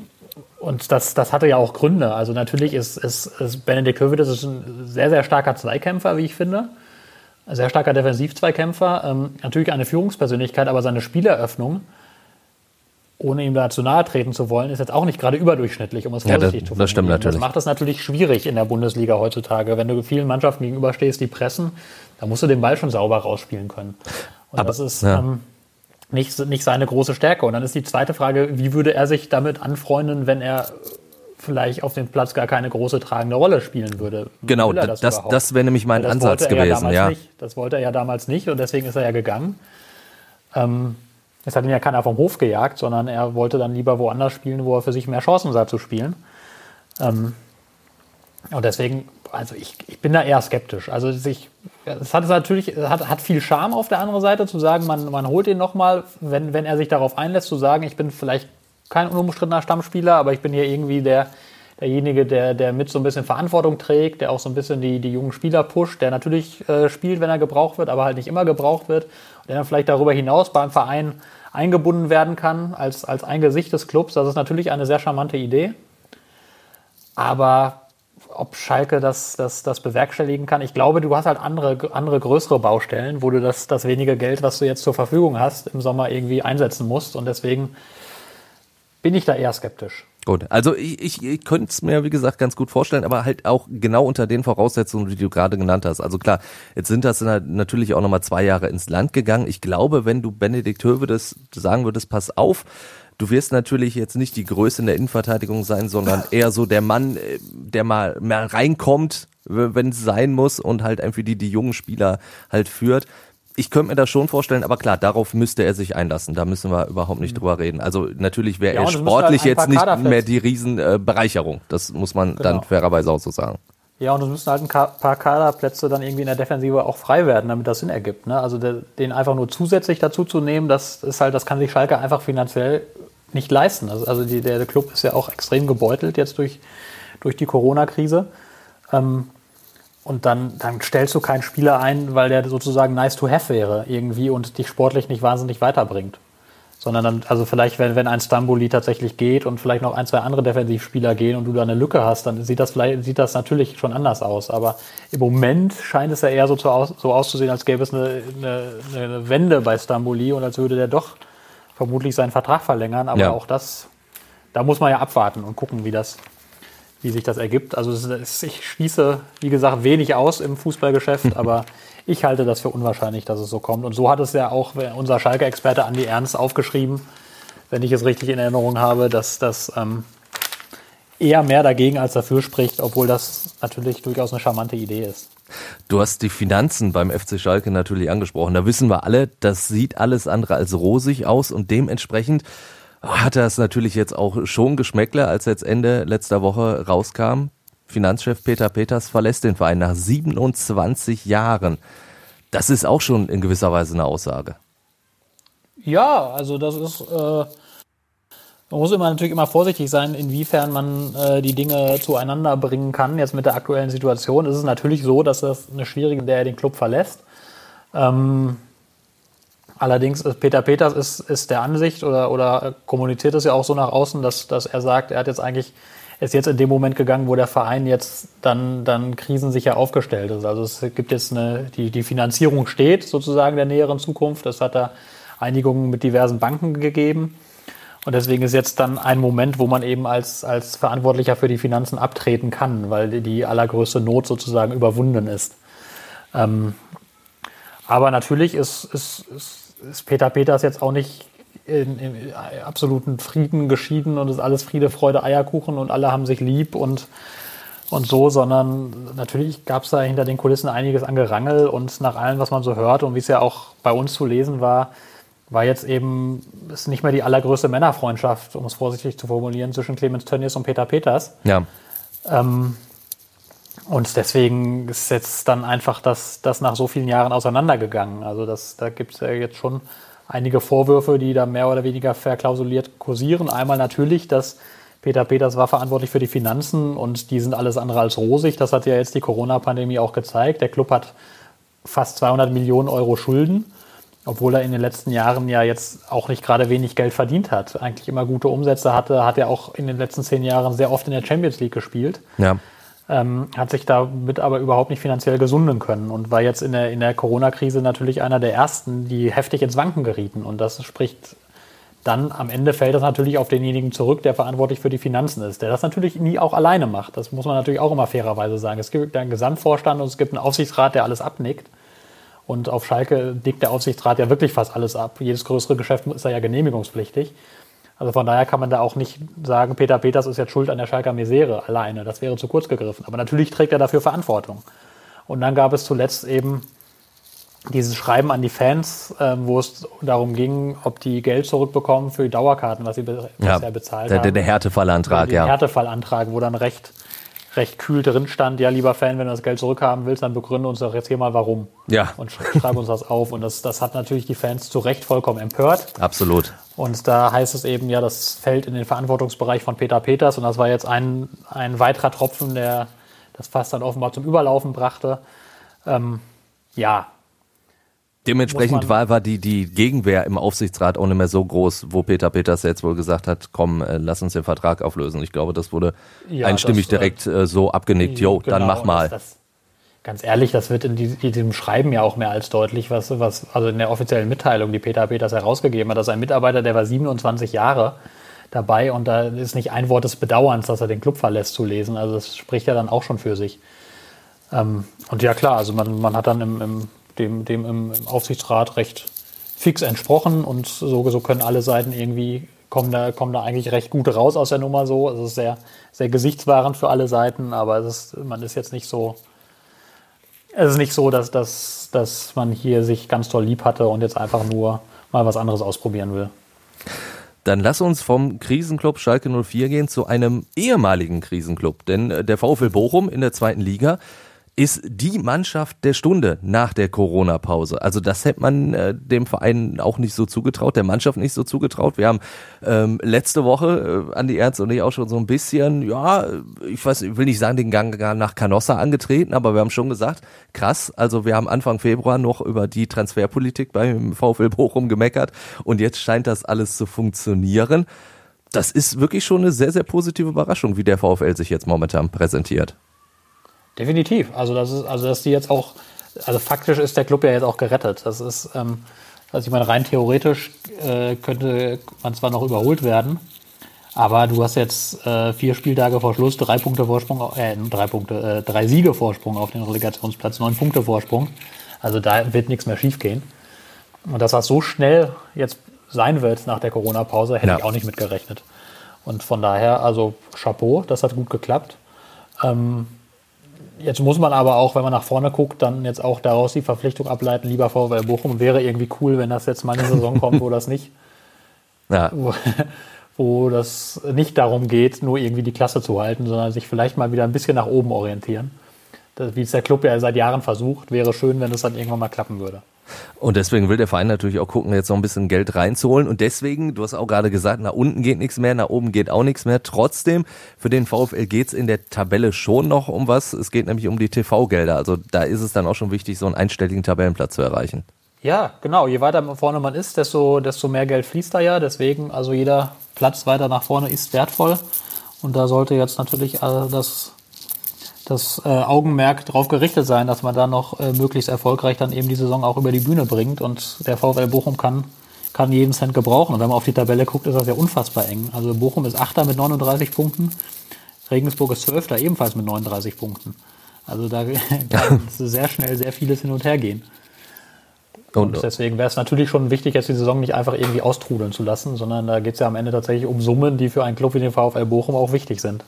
und das, das hatte ja auch Gründe. Also natürlich ist, ist, ist Benedikt Höwedes ist ein sehr, sehr starker Zweikämpfer, wie ich finde. Ein sehr starker Defensiv-Zweikämpfer. Ähm, natürlich eine Führungspersönlichkeit, aber seine Spieleröffnung, ohne ihm da zu nahe treten zu wollen, ist jetzt auch nicht gerade überdurchschnittlich, um es vorsichtig ja, das, zu formulieren. Das stimmt natürlich. Das macht es natürlich schwierig in der Bundesliga heutzutage. Wenn du vielen Mannschaften gegenüberstehst, die pressen, dann musst du den Ball schon sauber rausspielen können. Und aber, das ist... Ja. Ähm, nicht, nicht seine große Stärke. Und dann ist die zweite Frage, wie würde er sich damit anfreunden, wenn er vielleicht auf dem Platz gar keine große tragende Rolle spielen würde. Genau, das, das, das wäre nämlich mein Ansatz gewesen. Ja, ja. Nicht, das wollte er ja damals nicht und deswegen ist er ja gegangen. Ähm, es hat ihn ja keiner vom Hof gejagt, sondern er wollte dann lieber woanders spielen, wo er für sich mehr Chancen sah zu spielen. Ähm, und deswegen, also ich, ich bin da eher skeptisch. Also sich, es hat natürlich, hat, hat viel Charme auf der anderen Seite zu sagen, man, man holt ihn nochmal, wenn, wenn er sich darauf einlässt, zu sagen, ich bin vielleicht kein unumstrittener Stammspieler, aber ich bin hier irgendwie der, derjenige, der, der mit so ein bisschen Verantwortung trägt, der auch so ein bisschen die, die jungen Spieler pusht, der natürlich äh, spielt, wenn er gebraucht wird, aber halt nicht immer gebraucht wird, der dann vielleicht darüber hinaus beim Verein eingebunden werden kann als, als ein Gesicht des Clubs. Das ist natürlich eine sehr charmante Idee. Aber ob Schalke das, das, das bewerkstelligen kann. Ich glaube, du hast halt andere, andere größere Baustellen, wo du das, das wenige Geld, was du jetzt zur Verfügung hast, im Sommer irgendwie einsetzen musst. Und deswegen bin ich da eher skeptisch. Gut, also ich, ich, ich könnte es mir, wie gesagt, ganz gut vorstellen, aber halt auch genau unter den Voraussetzungen, die du gerade genannt hast. Also klar, jetzt sind das natürlich auch nochmal zwei Jahre ins Land gegangen. Ich glaube, wenn du Benedikt Höwe das sagen würdest, pass auf, Du wirst natürlich jetzt nicht die Größe in der Innenverteidigung sein, sondern eher so der Mann, äh, der mal mehr reinkommt, wenn es sein muss und halt einfach die, die jungen Spieler halt führt. Ich könnte mir das schon vorstellen, aber klar, darauf müsste er sich einlassen. Da müssen wir überhaupt nicht mhm. drüber reden. Also natürlich wäre ja, er sportlich halt jetzt nicht mehr die Riesenbereicherung. Äh, das muss man genau. dann fairerweise auch so sagen. Ja, und es müssen halt ein paar Kaderplätze dann irgendwie in der Defensive auch frei werden, damit das Sinn ergibt. Ne? Also der, den einfach nur zusätzlich dazu zu nehmen, das ist halt, das kann sich Schalke einfach finanziell nicht leisten. Also, also die, der, der Club ist ja auch extrem gebeutelt jetzt durch, durch die Corona-Krise. Ähm, und dann, dann stellst du keinen Spieler ein, weil der sozusagen nice to have wäre irgendwie und dich sportlich nicht wahnsinnig weiterbringt. Sondern dann, also vielleicht, wenn, wenn ein Stamboli tatsächlich geht und vielleicht noch ein, zwei andere Defensivspieler gehen und du da eine Lücke hast, dann sieht das vielleicht, sieht das natürlich schon anders aus. Aber im Moment scheint es ja eher so, zu, so auszusehen, als gäbe es eine, eine, eine Wende bei Stamboli und als würde der doch vermutlich seinen Vertrag verlängern. Aber ja. auch das, da muss man ja abwarten und gucken, wie das, wie sich das ergibt. Also ist, ich schließe, wie gesagt, wenig aus im Fußballgeschäft, aber ich halte das für unwahrscheinlich, dass es so kommt. Und so hat es ja auch unser Schalke-Experte Andi Ernst aufgeschrieben, wenn ich es richtig in Erinnerung habe, dass das ähm, eher mehr dagegen als dafür spricht, obwohl das natürlich durchaus eine charmante Idee ist. Du hast die Finanzen beim FC Schalke natürlich angesprochen. Da wissen wir alle, das sieht alles andere als rosig aus und dementsprechend hat es natürlich jetzt auch schon Geschmäckle, als jetzt Ende letzter Woche rauskam. Finanzchef Peter Peters verlässt den Verein nach 27 Jahren. Das ist auch schon in gewisser Weise eine Aussage. Ja, also das ist äh, man muss immer natürlich immer vorsichtig sein, inwiefern man äh, die Dinge zueinander bringen kann. Jetzt mit der aktuellen Situation ist es natürlich so, dass das eine schwierige, der den Club verlässt. Ähm, allerdings ist Peter Peters ist, ist der Ansicht oder, oder kommuniziert es ja auch so nach außen, dass, dass er sagt, er hat jetzt eigentlich ist jetzt in dem Moment gegangen, wo der Verein jetzt dann, dann krisensicher aufgestellt ist. Also es gibt jetzt eine, die, die Finanzierung steht sozusagen der näheren Zukunft. Das hat da Einigungen mit diversen Banken gegeben. Und deswegen ist jetzt dann ein Moment, wo man eben als, als Verantwortlicher für die Finanzen abtreten kann, weil die allergrößte Not sozusagen überwunden ist. Ähm, aber natürlich ist, ist, ist, ist Peter Peters jetzt auch nicht in, in, absoluten Frieden geschieden und ist alles Friede, Freude, Eierkuchen und alle haben sich lieb und, und so, sondern natürlich gab es da hinter den Kulissen einiges an Gerangel und nach allem, was man so hört und wie es ja auch bei uns zu lesen war, war jetzt eben ist nicht mehr die allergrößte Männerfreundschaft, um es vorsichtig zu formulieren, zwischen Clemens Tönnies und Peter Peters. Ja. Ähm, und deswegen ist jetzt dann einfach das, das nach so vielen Jahren auseinandergegangen. Also das, da gibt es ja jetzt schon einige Vorwürfe, die da mehr oder weniger verklausuliert kursieren. Einmal natürlich, dass Peter Peters war verantwortlich für die Finanzen und die sind alles andere als rosig. Das hat ja jetzt die Corona-Pandemie auch gezeigt. Der Club hat fast 200 Millionen Euro Schulden obwohl er in den letzten Jahren ja jetzt auch nicht gerade wenig Geld verdient hat, eigentlich immer gute Umsätze hatte, hat er auch in den letzten zehn Jahren sehr oft in der Champions League gespielt. Ja. Ähm, hat sich damit aber überhaupt nicht finanziell gesunden können und war jetzt in der, in der Corona-Krise natürlich einer der ersten, die heftig ins Wanken gerieten. Und das spricht dann am Ende fällt das natürlich auf denjenigen zurück, der verantwortlich für die Finanzen ist, der das natürlich nie auch alleine macht. Das muss man natürlich auch immer fairerweise sagen. Es gibt einen Gesamtvorstand und es gibt einen Aufsichtsrat, der alles abnickt. Und auf Schalke deckt der Aufsichtsrat ja wirklich fast alles ab. Jedes größere Geschäft ist da ja genehmigungspflichtig. Also von daher kann man da auch nicht sagen, Peter Peters ist jetzt schuld an der Schalker Misere alleine. Das wäre zu kurz gegriffen. Aber natürlich trägt er dafür Verantwortung. Und dann gab es zuletzt eben dieses Schreiben an die Fans, äh, wo es darum ging, ob die Geld zurückbekommen für die Dauerkarten, was sie bisher ja, bezahlt der, haben. Der Härtefallantrag, ja. Der Härtefallantrag, wo dann recht recht kühl drin stand, ja, lieber Fan, wenn du das Geld zurückhaben willst, dann begründe uns doch jetzt hier mal warum. Ja. Und schreib uns das auf. Und das, das hat natürlich die Fans zu Recht vollkommen empört. Absolut. Und da heißt es eben, ja, das fällt in den Verantwortungsbereich von Peter Peters. Und das war jetzt ein, ein weiterer Tropfen, der das fast dann offenbar zum Überlaufen brachte. Ähm, ja, Dementsprechend war, war die, die Gegenwehr im Aufsichtsrat auch nicht mehr so groß, wo Peter Peters jetzt wohl gesagt hat, komm, äh, lass uns den Vertrag auflösen. Ich glaube, das wurde ja, einstimmig das, äh, direkt äh, so abgenickt, jo, genau, dann mach mal. Das, das, ganz ehrlich, das wird in diesem Schreiben ja auch mehr als deutlich, was, was, also in der offiziellen Mitteilung, die Peter Peters herausgegeben hat, dass ein Mitarbeiter, der war 27 Jahre dabei und da ist nicht ein Wort des Bedauerns, dass er den Club verlässt, zu lesen. Also das spricht ja dann auch schon für sich. Ähm, und ja klar, also man, man hat dann im, im dem, dem im, im Aufsichtsrat recht fix entsprochen und so, so können alle Seiten irgendwie kommen da, kommen da eigentlich recht gut raus aus der Nummer so. Es ist sehr, sehr gesichtswahrend für alle Seiten, aber es ist, man ist jetzt nicht so, es ist nicht so, dass, dass, dass man hier sich ganz toll lieb hatte und jetzt einfach nur mal was anderes ausprobieren will. Dann lass uns vom Krisenclub Schalke 04 gehen zu einem ehemaligen Krisenclub, denn äh, der VfL Bochum in der zweiten Liga ist die Mannschaft der Stunde nach der Corona-Pause. Also das hätte man äh, dem Verein auch nicht so zugetraut, der Mannschaft nicht so zugetraut. Wir haben ähm, letzte Woche, äh, Andi Ernst und ich auch schon so ein bisschen, ja, ich weiß, ich will nicht sagen, den Gang nach Canossa angetreten, aber wir haben schon gesagt, krass, also wir haben Anfang Februar noch über die Transferpolitik beim VfL Bochum gemeckert und jetzt scheint das alles zu funktionieren. Das ist wirklich schon eine sehr, sehr positive Überraschung, wie der VfL sich jetzt momentan präsentiert. Definitiv. Also das ist, also dass die jetzt auch, also faktisch ist der Club ja jetzt auch gerettet. Das ist, ähm, also ich meine, rein theoretisch äh, könnte man zwar noch überholt werden, aber du hast jetzt äh, vier Spieltage vor Schluss, drei Punkte Vorsprung, äh, drei Punkte, äh, drei Siege Vorsprung auf den Relegationsplatz, neun Punkte Vorsprung. Also da wird nichts mehr schiefgehen. Und dass das so schnell jetzt sein wird nach der Corona-Pause, hätte ja. ich auch nicht mitgerechnet. Und von daher, also Chapeau, das hat gut geklappt. Ähm, Jetzt muss man aber auch, wenn man nach vorne guckt, dann jetzt auch daraus die Verpflichtung ableiten, lieber VfL Bochum. Wäre irgendwie cool, wenn das jetzt mal eine Saison kommt, wo das nicht, ja. wo, wo das nicht darum geht, nur irgendwie die Klasse zu halten, sondern sich vielleicht mal wieder ein bisschen nach oben orientieren. Das, wie es der Club ja seit Jahren versucht, wäre schön, wenn es dann irgendwann mal klappen würde. Und deswegen will der Verein natürlich auch gucken, jetzt noch ein bisschen Geld reinzuholen. Und deswegen, du hast auch gerade gesagt, nach unten geht nichts mehr, nach oben geht auch nichts mehr. Trotzdem, für den VfL geht's in der Tabelle schon noch um was. Es geht nämlich um die TV-Gelder. Also da ist es dann auch schon wichtig, so einen einstelligen Tabellenplatz zu erreichen. Ja, genau. Je weiter vorne man ist, desto, desto mehr Geld fließt da ja. Deswegen, also jeder Platz weiter nach vorne ist wertvoll. Und da sollte jetzt natürlich äh, das das äh, Augenmerk darauf gerichtet sein, dass man da noch äh, möglichst erfolgreich dann eben die Saison auch über die Bühne bringt. Und der VfL Bochum kann kann jeden Cent gebrauchen. Und wenn man auf die Tabelle guckt, ist das ja unfassbar eng. Also Bochum ist Achter mit 39 Punkten, Regensburg ist Zwölfter ebenfalls mit 39 Punkten. Also da kann sehr schnell sehr vieles hin und her gehen. Und, und deswegen wäre es natürlich schon wichtig, jetzt die Saison nicht einfach irgendwie austrudeln zu lassen, sondern da geht es ja am Ende tatsächlich um Summen, die für einen Club wie den VfL Bochum auch wichtig sind.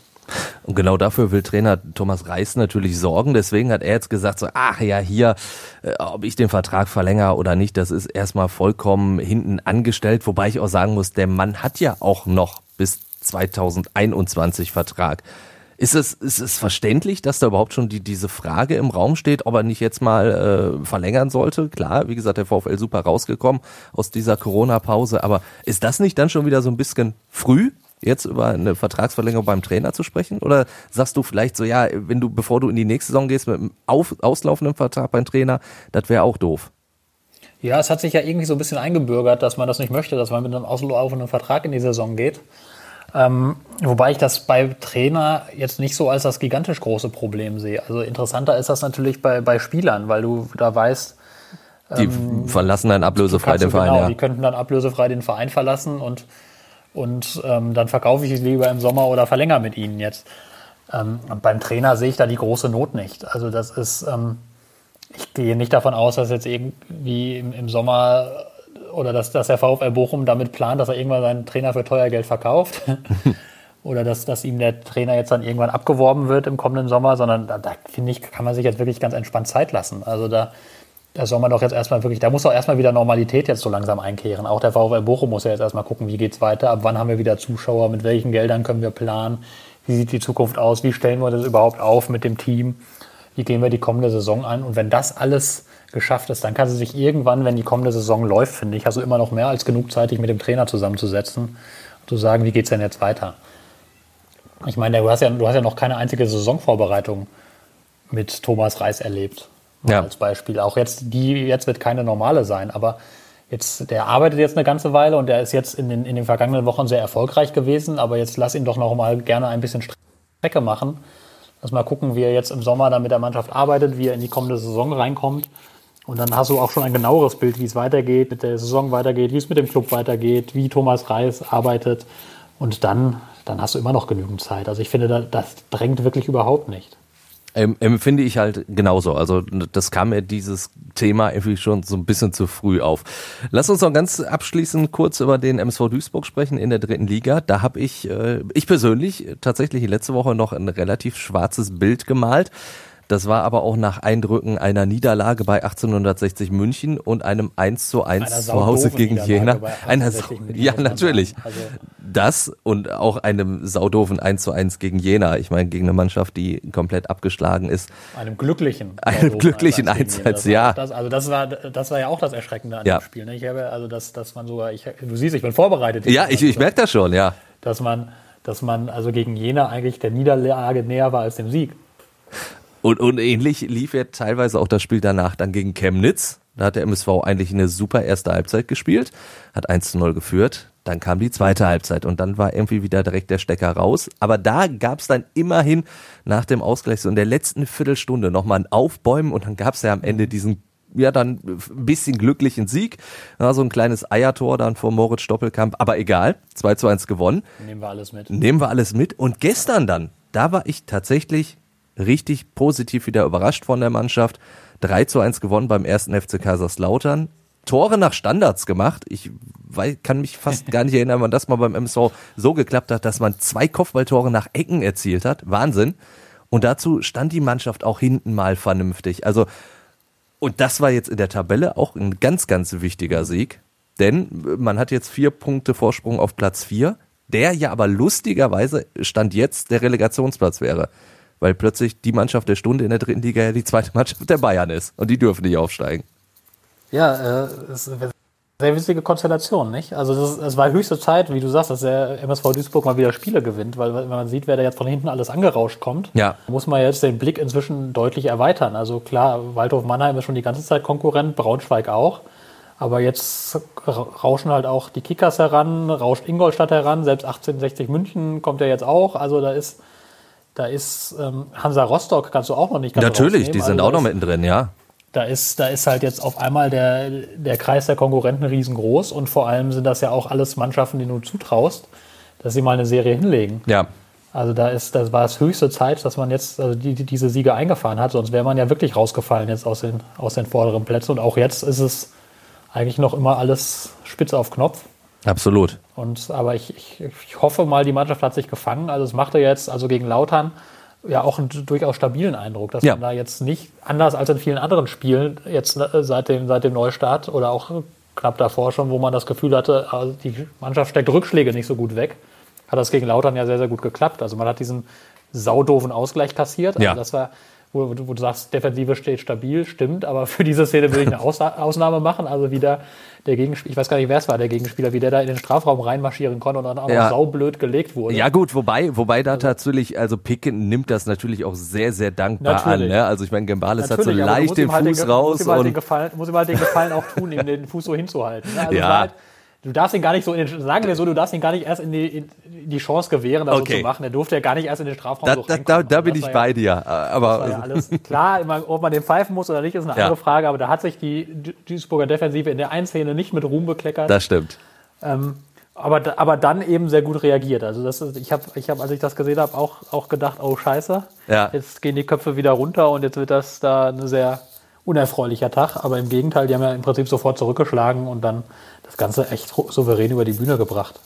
Und genau dafür will Trainer Thomas Reis natürlich sorgen. Deswegen hat er jetzt gesagt, so, ach ja, hier, äh, ob ich den Vertrag verlängere oder nicht, das ist erstmal vollkommen hinten angestellt. Wobei ich auch sagen muss, der Mann hat ja auch noch bis 2021 Vertrag. Ist es, ist es verständlich, dass da überhaupt schon die, diese Frage im Raum steht, ob er nicht jetzt mal äh, verlängern sollte? Klar, wie gesagt, der VfL super rausgekommen aus dieser Corona-Pause, aber ist das nicht dann schon wieder so ein bisschen früh, jetzt über eine Vertragsverlängerung beim Trainer zu sprechen? Oder sagst du vielleicht so, ja, wenn du, bevor du in die nächste Saison gehst mit einem auf, auslaufenden Vertrag beim Trainer, das wäre auch doof? Ja, es hat sich ja irgendwie so ein bisschen eingebürgert, dass man das nicht möchte, dass man mit einem auslaufenden Vertrag in die Saison geht. Ähm, wobei ich das bei Trainer jetzt nicht so als das gigantisch große Problem sehe. Also interessanter ist das natürlich bei, bei Spielern, weil du da weißt, die ähm, verlassen dann ablösefrei den Verein. Genau, ja. die könnten dann ablösefrei den Verein verlassen und, und ähm, dann verkaufe ich es lieber im Sommer oder verlängere mit ihnen jetzt. Ähm, beim Trainer sehe ich da die große Not nicht. Also das ist, ähm, ich gehe nicht davon aus, dass jetzt irgendwie im, im Sommer oder dass, dass der VfL Bochum damit plant, dass er irgendwann seinen Trainer für teuer Geld verkauft. oder dass, dass ihm der Trainer jetzt dann irgendwann abgeworben wird im kommenden Sommer, sondern da, da finde ich, kann man sich jetzt wirklich ganz entspannt Zeit lassen. Also da, da soll man doch jetzt erstmal wirklich, da muss doch erstmal wieder Normalität jetzt so langsam einkehren. Auch der VfL Bochum muss ja jetzt erstmal gucken, wie geht's weiter, ab wann haben wir wieder Zuschauer, mit welchen Geldern können wir planen, wie sieht die Zukunft aus, wie stellen wir das überhaupt auf mit dem Team, wie gehen wir die kommende Saison an. Und wenn das alles geschafft ist, dann kann sie sich irgendwann, wenn die kommende Saison läuft, finde ich, du immer noch mehr als genug Zeit, dich mit dem Trainer zusammenzusetzen und zu sagen, wie geht es denn jetzt weiter? Ich meine, du hast, ja, du hast ja noch keine einzige Saisonvorbereitung mit Thomas Reis erlebt. Ja. Als Beispiel. Auch jetzt, die jetzt wird keine normale sein, aber jetzt, der arbeitet jetzt eine ganze Weile und der ist jetzt in den, in den vergangenen Wochen sehr erfolgreich gewesen, aber jetzt lass ihn doch noch mal gerne ein bisschen Strecke machen. Lass mal gucken, wie er jetzt im Sommer dann mit der Mannschaft arbeitet, wie er in die kommende Saison reinkommt. Und dann hast du auch schon ein genaueres Bild, wie es weitergeht, mit der Saison weitergeht, wie es mit dem Club weitergeht, wie Thomas Reis arbeitet. Und dann, dann hast du immer noch genügend Zeit. Also ich finde, das drängt wirklich überhaupt nicht. Ähm, empfinde ich halt genauso. Also das kam mir dieses Thema irgendwie schon so ein bisschen zu früh auf. Lass uns noch ganz abschließend kurz über den MSV Duisburg sprechen in der dritten Liga. Da habe ich, äh, ich persönlich tatsächlich letzte Woche noch ein relativ schwarzes Bild gemalt. Das war aber auch nach Eindrücken einer Niederlage bei 1860 München und einem 1 zu 1 zu Hause gegen Jena. Einer, ja, natürlich. Also das und auch einem saudofen 1 zu 1 gegen Jena. Ich meine, gegen eine Mannschaft, die komplett abgeschlagen ist. Einem glücklichen. Einem glücklichen 1 zu 1, ja. Das, also das war, das war ja auch das Erschreckende an ja. dem Spiel. Ne? Ich habe, also dass, dass man sogar, ich, du siehst, ich bin vorbereitet. Ja, ich, ich merke das schon, ja. Dass man, dass man also gegen Jena eigentlich der Niederlage näher war als dem Sieg. Und, und ähnlich lief ja teilweise auch das Spiel danach dann gegen Chemnitz. Da hat der MSV eigentlich eine super erste Halbzeit gespielt, hat 1 zu 0 geführt. Dann kam die zweite Halbzeit und dann war irgendwie wieder direkt der Stecker raus. Aber da gab es dann immerhin nach dem Ausgleich so in der letzten Viertelstunde nochmal ein Aufbäumen und dann gab es ja am Ende diesen ja, dann ein bisschen glücklichen Sieg. Ja, so ein kleines Eiertor dann vor Moritz Stoppelkamp. Aber egal, 2 zu 1 gewonnen. Nehmen wir alles mit. Nehmen wir alles mit. Und gestern dann, da war ich tatsächlich richtig positiv wieder überrascht von der Mannschaft. 3 zu 1 gewonnen beim ersten FC Kaiserslautern. Tore nach Standards gemacht. Ich kann mich fast gar nicht erinnern, wann das mal beim MSV so geklappt hat, dass man zwei Kopfballtore nach Ecken erzielt hat. Wahnsinn. Und dazu stand die Mannschaft auch hinten mal vernünftig. Also, und das war jetzt in der Tabelle auch ein ganz, ganz wichtiger Sieg. Denn man hat jetzt vier Punkte Vorsprung auf Platz vier, der ja aber lustigerweise Stand jetzt der Relegationsplatz wäre weil plötzlich die Mannschaft der Stunde in der dritten Liga ja die zweite Mannschaft der Bayern ist und die dürfen nicht aufsteigen. Ja, äh, ist eine sehr witzige Konstellation, nicht? Also es war höchste Zeit, wie du sagst, dass der MSV Duisburg mal wieder Spiele gewinnt, weil wenn man sieht, wer da jetzt von hinten alles angerauscht kommt, ja. muss man jetzt den Blick inzwischen deutlich erweitern. Also klar, Waldhof Mannheim ist schon die ganze Zeit Konkurrent, Braunschweig auch. Aber jetzt rauschen halt auch die Kickers heran, rauscht Ingolstadt heran, selbst 1860 München kommt ja jetzt auch. Also da ist da ist ähm, Hansa Rostock, kannst du auch noch nicht ganz Natürlich, die sind also auch noch mittendrin, ja. da ist, da ist halt jetzt auf einmal der, der Kreis der Konkurrenten riesengroß und vor allem sind das ja auch alles Mannschaften, die du zutraust, dass sie mal eine Serie hinlegen. Ja. Also da ist, das war es höchste Zeit, dass man jetzt also die, die, diese Siege eingefahren hat, sonst wäre man ja wirklich rausgefallen jetzt aus den, aus den vorderen Plätzen. Und auch jetzt ist es eigentlich noch immer alles spitze auf Knopf. Absolut. Und, aber ich, ich, ich hoffe mal, die Mannschaft hat sich gefangen. Also es machte jetzt, also gegen Lautern, ja auch einen durchaus stabilen Eindruck, dass Ja. man da jetzt nicht, anders als in vielen anderen Spielen, jetzt äh, seit dem, seit dem Neustart oder auch knapp davor schon, wo man das Gefühl hatte, also die Mannschaft steckt Rückschläge nicht so gut weg, hat das gegen Lautern ja sehr, sehr gut geklappt. Also man hat diesen saudoofen Ausgleich kassiert. Also Ja. das war, wo, du- wo du sagst, Defensive steht stabil, stimmt, aber für diese Szene würde ich eine Ausna Ausnahme machen. Also wieder der Gegenspieler, ich weiß gar nicht, wer es war, der Gegenspieler, wie der da in den Strafraum reinmarschieren konnte und dann auch Ja. noch saublöd gelegt wurde. Ja gut, wobei, wobei da tatsächlich, also Picken nimmt das natürlich auch sehr, sehr dankbar Natürlich. an. Ne? Also ich meine, Gambales hat so leicht musst den ihm halt Fuß Ge- raus Muss ihm, halt den und Gefallen, muss ihm halt den Gefallen auch tun, ihm den Fuß so hinzuhalten. ne? Also Ja. Du darfst ihn gar nicht so, in den, sagen wir so, du darfst ihn gar nicht erst in die, in die Chance gewähren, das Okay. so zu machen. Er durfte ja gar nicht erst in den Strafraum da, so da, da, da Also bin ich ja- bei dir. Das war ja Aber alles klar, ob man den pfeifen muss oder nicht, ist eine Ja. andere Frage. Aber da hat sich die Du- Duisburger Defensive in der einen Szene nicht mit Ruhm bekleckert. das stimmt. Ähm, aber, aber dann eben sehr gut reagiert. Also das ist, ich habe, ich hab, als ich das gesehen habe, auch, auch gedacht, oh Scheiße, Ja. jetzt gehen die Köpfe wieder runter und jetzt wird das da ein sehr unerfreulicher Tag. Aber im Gegenteil, die haben ja im Prinzip sofort zurückgeschlagen und dann das Ganze echt souverän über die Bühne gebracht.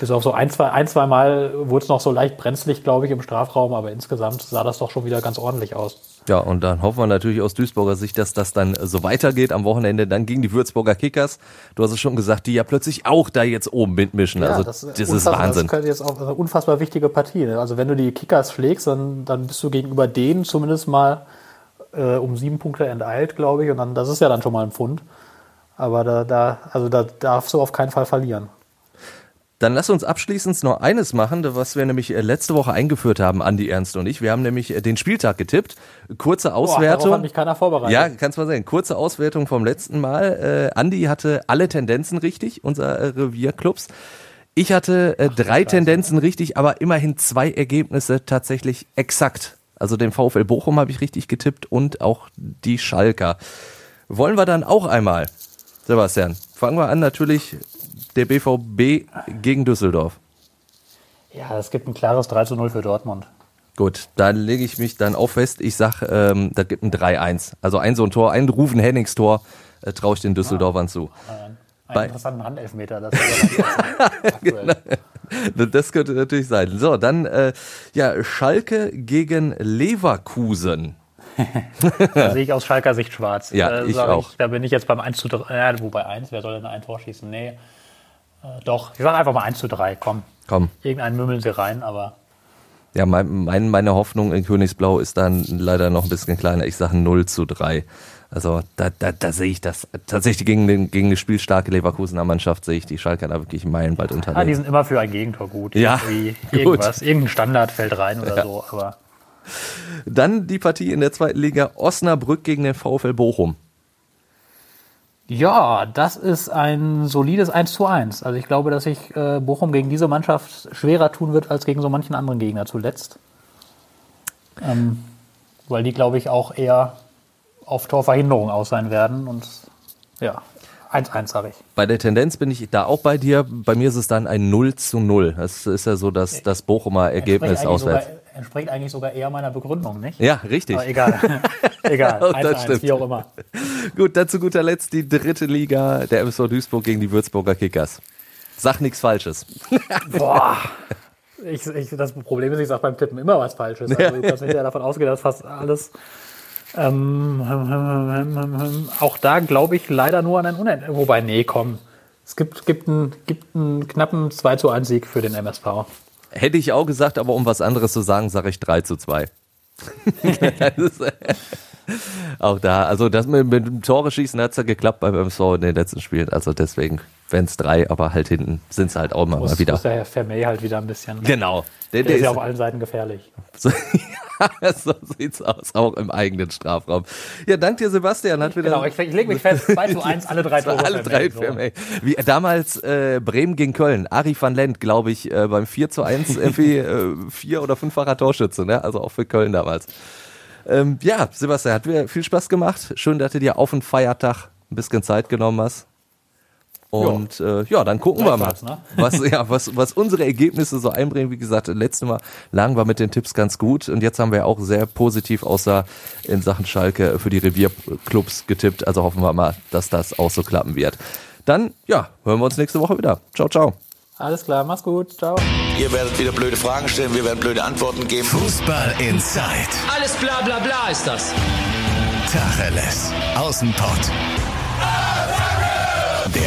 Bis auf so ein, zwei, ein, zwei Mal wurde es noch so leicht brenzlig, glaube ich, im Strafraum, aber insgesamt sah das doch schon wieder ganz ordentlich aus. Ja, und dann hoffen wir natürlich aus Duisburger Sicht, dass das dann so weitergeht am Wochenende. Dann gegen die Würzburger Kickers. Du hast es schon gesagt, die ja plötzlich auch da jetzt oben mitmischen. also das, ist unfassbar- Wahnsinn. Das könnte jetzt auch eine unfassbar wichtige Partie. Ne? Also wenn du die Kickers schlägst, dann, dann bist du gegenüber denen zumindest mal äh, um sieben Punkte enteilt, glaube ich. Und dann, das ist ja dann schon mal ein Pfund. Aber da, da, also da darfst du auf keinen Fall verlieren. Dann lass uns abschließend noch eines machen, was wir nämlich äh, letzte Woche eingeführt haben, Andi Ernst und ich. Wir haben nämlich äh, den Spieltag getippt. Kurze Boah, darauf Auswertung. hat mich keiner vorbereitet. Ja, kannst mal sehen. Kurze Auswertung vom letzten Mal. Äh, Andi hatte alle Tendenzen richtig, unser äh, Revierclubs. Ich hatte äh, drei Tendenzen richtig, aber immerhin zwei Ergebnisse tatsächlich exakt. Also den VfL Bochum habe ich richtig getippt und auch die Schalker. Wollen wir dann auch einmal, Sebastian, fangen wir an natürlich der BVB gegen Düsseldorf. Ja, es gibt ein klares 3 zu 0 für Dortmund. Gut, dann lege ich mich dann auch fest. Ich sag, ähm, da gibt ein 3-1. Also ein so ein Tor, ein Rufen Hennings Tor äh, traue ich den Düsseldorfern zu. Einen Bei- interessanten Handelfmeter. Das aktuell. Das könnte natürlich sein. So, dann äh, ja Schalke gegen Leverkusen. Da sehe ich aus Schalker Sicht schwarz. Ja, Da ich auch. da bin ich jetzt beim 1 zu 3. Ja, wobei 1, wer soll denn ein Tor schießen? Nee. Äh, doch, ich sage einfach mal 1 zu 3. Komm, Komm, irgendeinen mümmeln sie rein, aber ja, mein, meine Hoffnung in Königsblau ist dann leider noch ein bisschen kleiner. Ich sage 0 zu 3. Also da, da, da sehe ich das. Tatsächlich gegen, den, gegen eine spielstarke Leverkusener Mannschaft sehe ich die Schalker da wirklich meilenweit ah, die unterlegen. sind immer für ein Gegentor gut. Ja, Irgendwie gut. Irgendwas, irgendein Standard fällt rein oder so. Aber Dann die Partie in der zweiten Liga Osnabrück gegen den VfL Bochum. ja, das ist ein solides 1 zu 1. Also ich glaube, dass sich äh, Bochum gegen diese Mannschaft schwerer tun wird als gegen so manchen anderen Gegner zuletzt. Ähm, weil die, glaube ich, auch eher auf Torverhinderung aus sein werden. Und ja, 1-1 sage ich. Bei der Tendenz bin ich da auch bei dir. Bei mir ist es dann ein 0 zu 0. Das ist ja so das, das Bochumer Ergebnis auswärts. Sogar, entspricht eigentlich sogar eher meiner Begründung, nicht? Ja, richtig. Aber egal. egal. Auch das 1-1, stimmt. wie auch immer. Gut, dann zu guter Letzt die dritte Liga, der MSV Duisburg gegen die Würzburger Kickers. Sag nichts Falsches. Boah. Ich, ich, das Problem ist, ich sage beim Tippen immer was Falsches. Also du kannst hinterher davon ausgehen, dass fast alles. Ähm, hm, hm, hm, auch da glaube ich leider nur an ein Unentschieden. Wobei, nee, komm. Es gibt, gibt, einen, gibt einen knappen 2 zu 1 Sieg für den MSV. Hätte ich auch gesagt, aber um was anderes zu sagen, sage ich 3 zu 2. Das ist, äh, auch da, also das mit, mit dem Tore schießen hat es ja geklappt beim MSV in den letzten Spielen. Also deswegen, wenn es drei, aber halt hinten sind es halt auch mal, mal Muss, wieder. muss der Herr Vermey halt wieder ein bisschen. Genau. Der, Der ist ja auf allen Seiten gefährlich. So, ja, so sieht's aus, auch im eigenen Strafraum. Ja, dank dir, Sebastian. Hat wieder Genau, ich, ich lege mich fest, 2 zu 1, alle drei Tore. alle drei. Firmen, ey. Wie damals äh, Bremen gegen Köln. Ari van Lent, glaube ich, äh, beim 4 zu 1 irgendwie äh, vier- oder fünffacher Torschütze, ne? Also auch für Köln damals. Ähm, ja, Sebastian, hat mir viel Spaß gemacht. Schön, dass du dir auf den Feiertag ein bisschen Zeit genommen hast. Und ja, äh, ja dann gucken wir mal, ne? was, ja, was, was unsere Ergebnisse so einbringen. Wie gesagt, letztes Mal lagen wir mit den Tipps ganz gut und jetzt haben wir auch sehr positiv außer in Sachen Schalke für die Revierclubs getippt. Also hoffen wir mal, dass das auch so klappen wird. Dann, ja, hören wir uns nächste Woche wieder. Ciao, ciao. Alles klar, mach's gut. Ciao. Ihr werdet wieder blöde Fragen stellen, wir werden blöde Antworten geben. Fußball Inside. Alles bla bla bla ist das. Tacheles. Außenpott. Der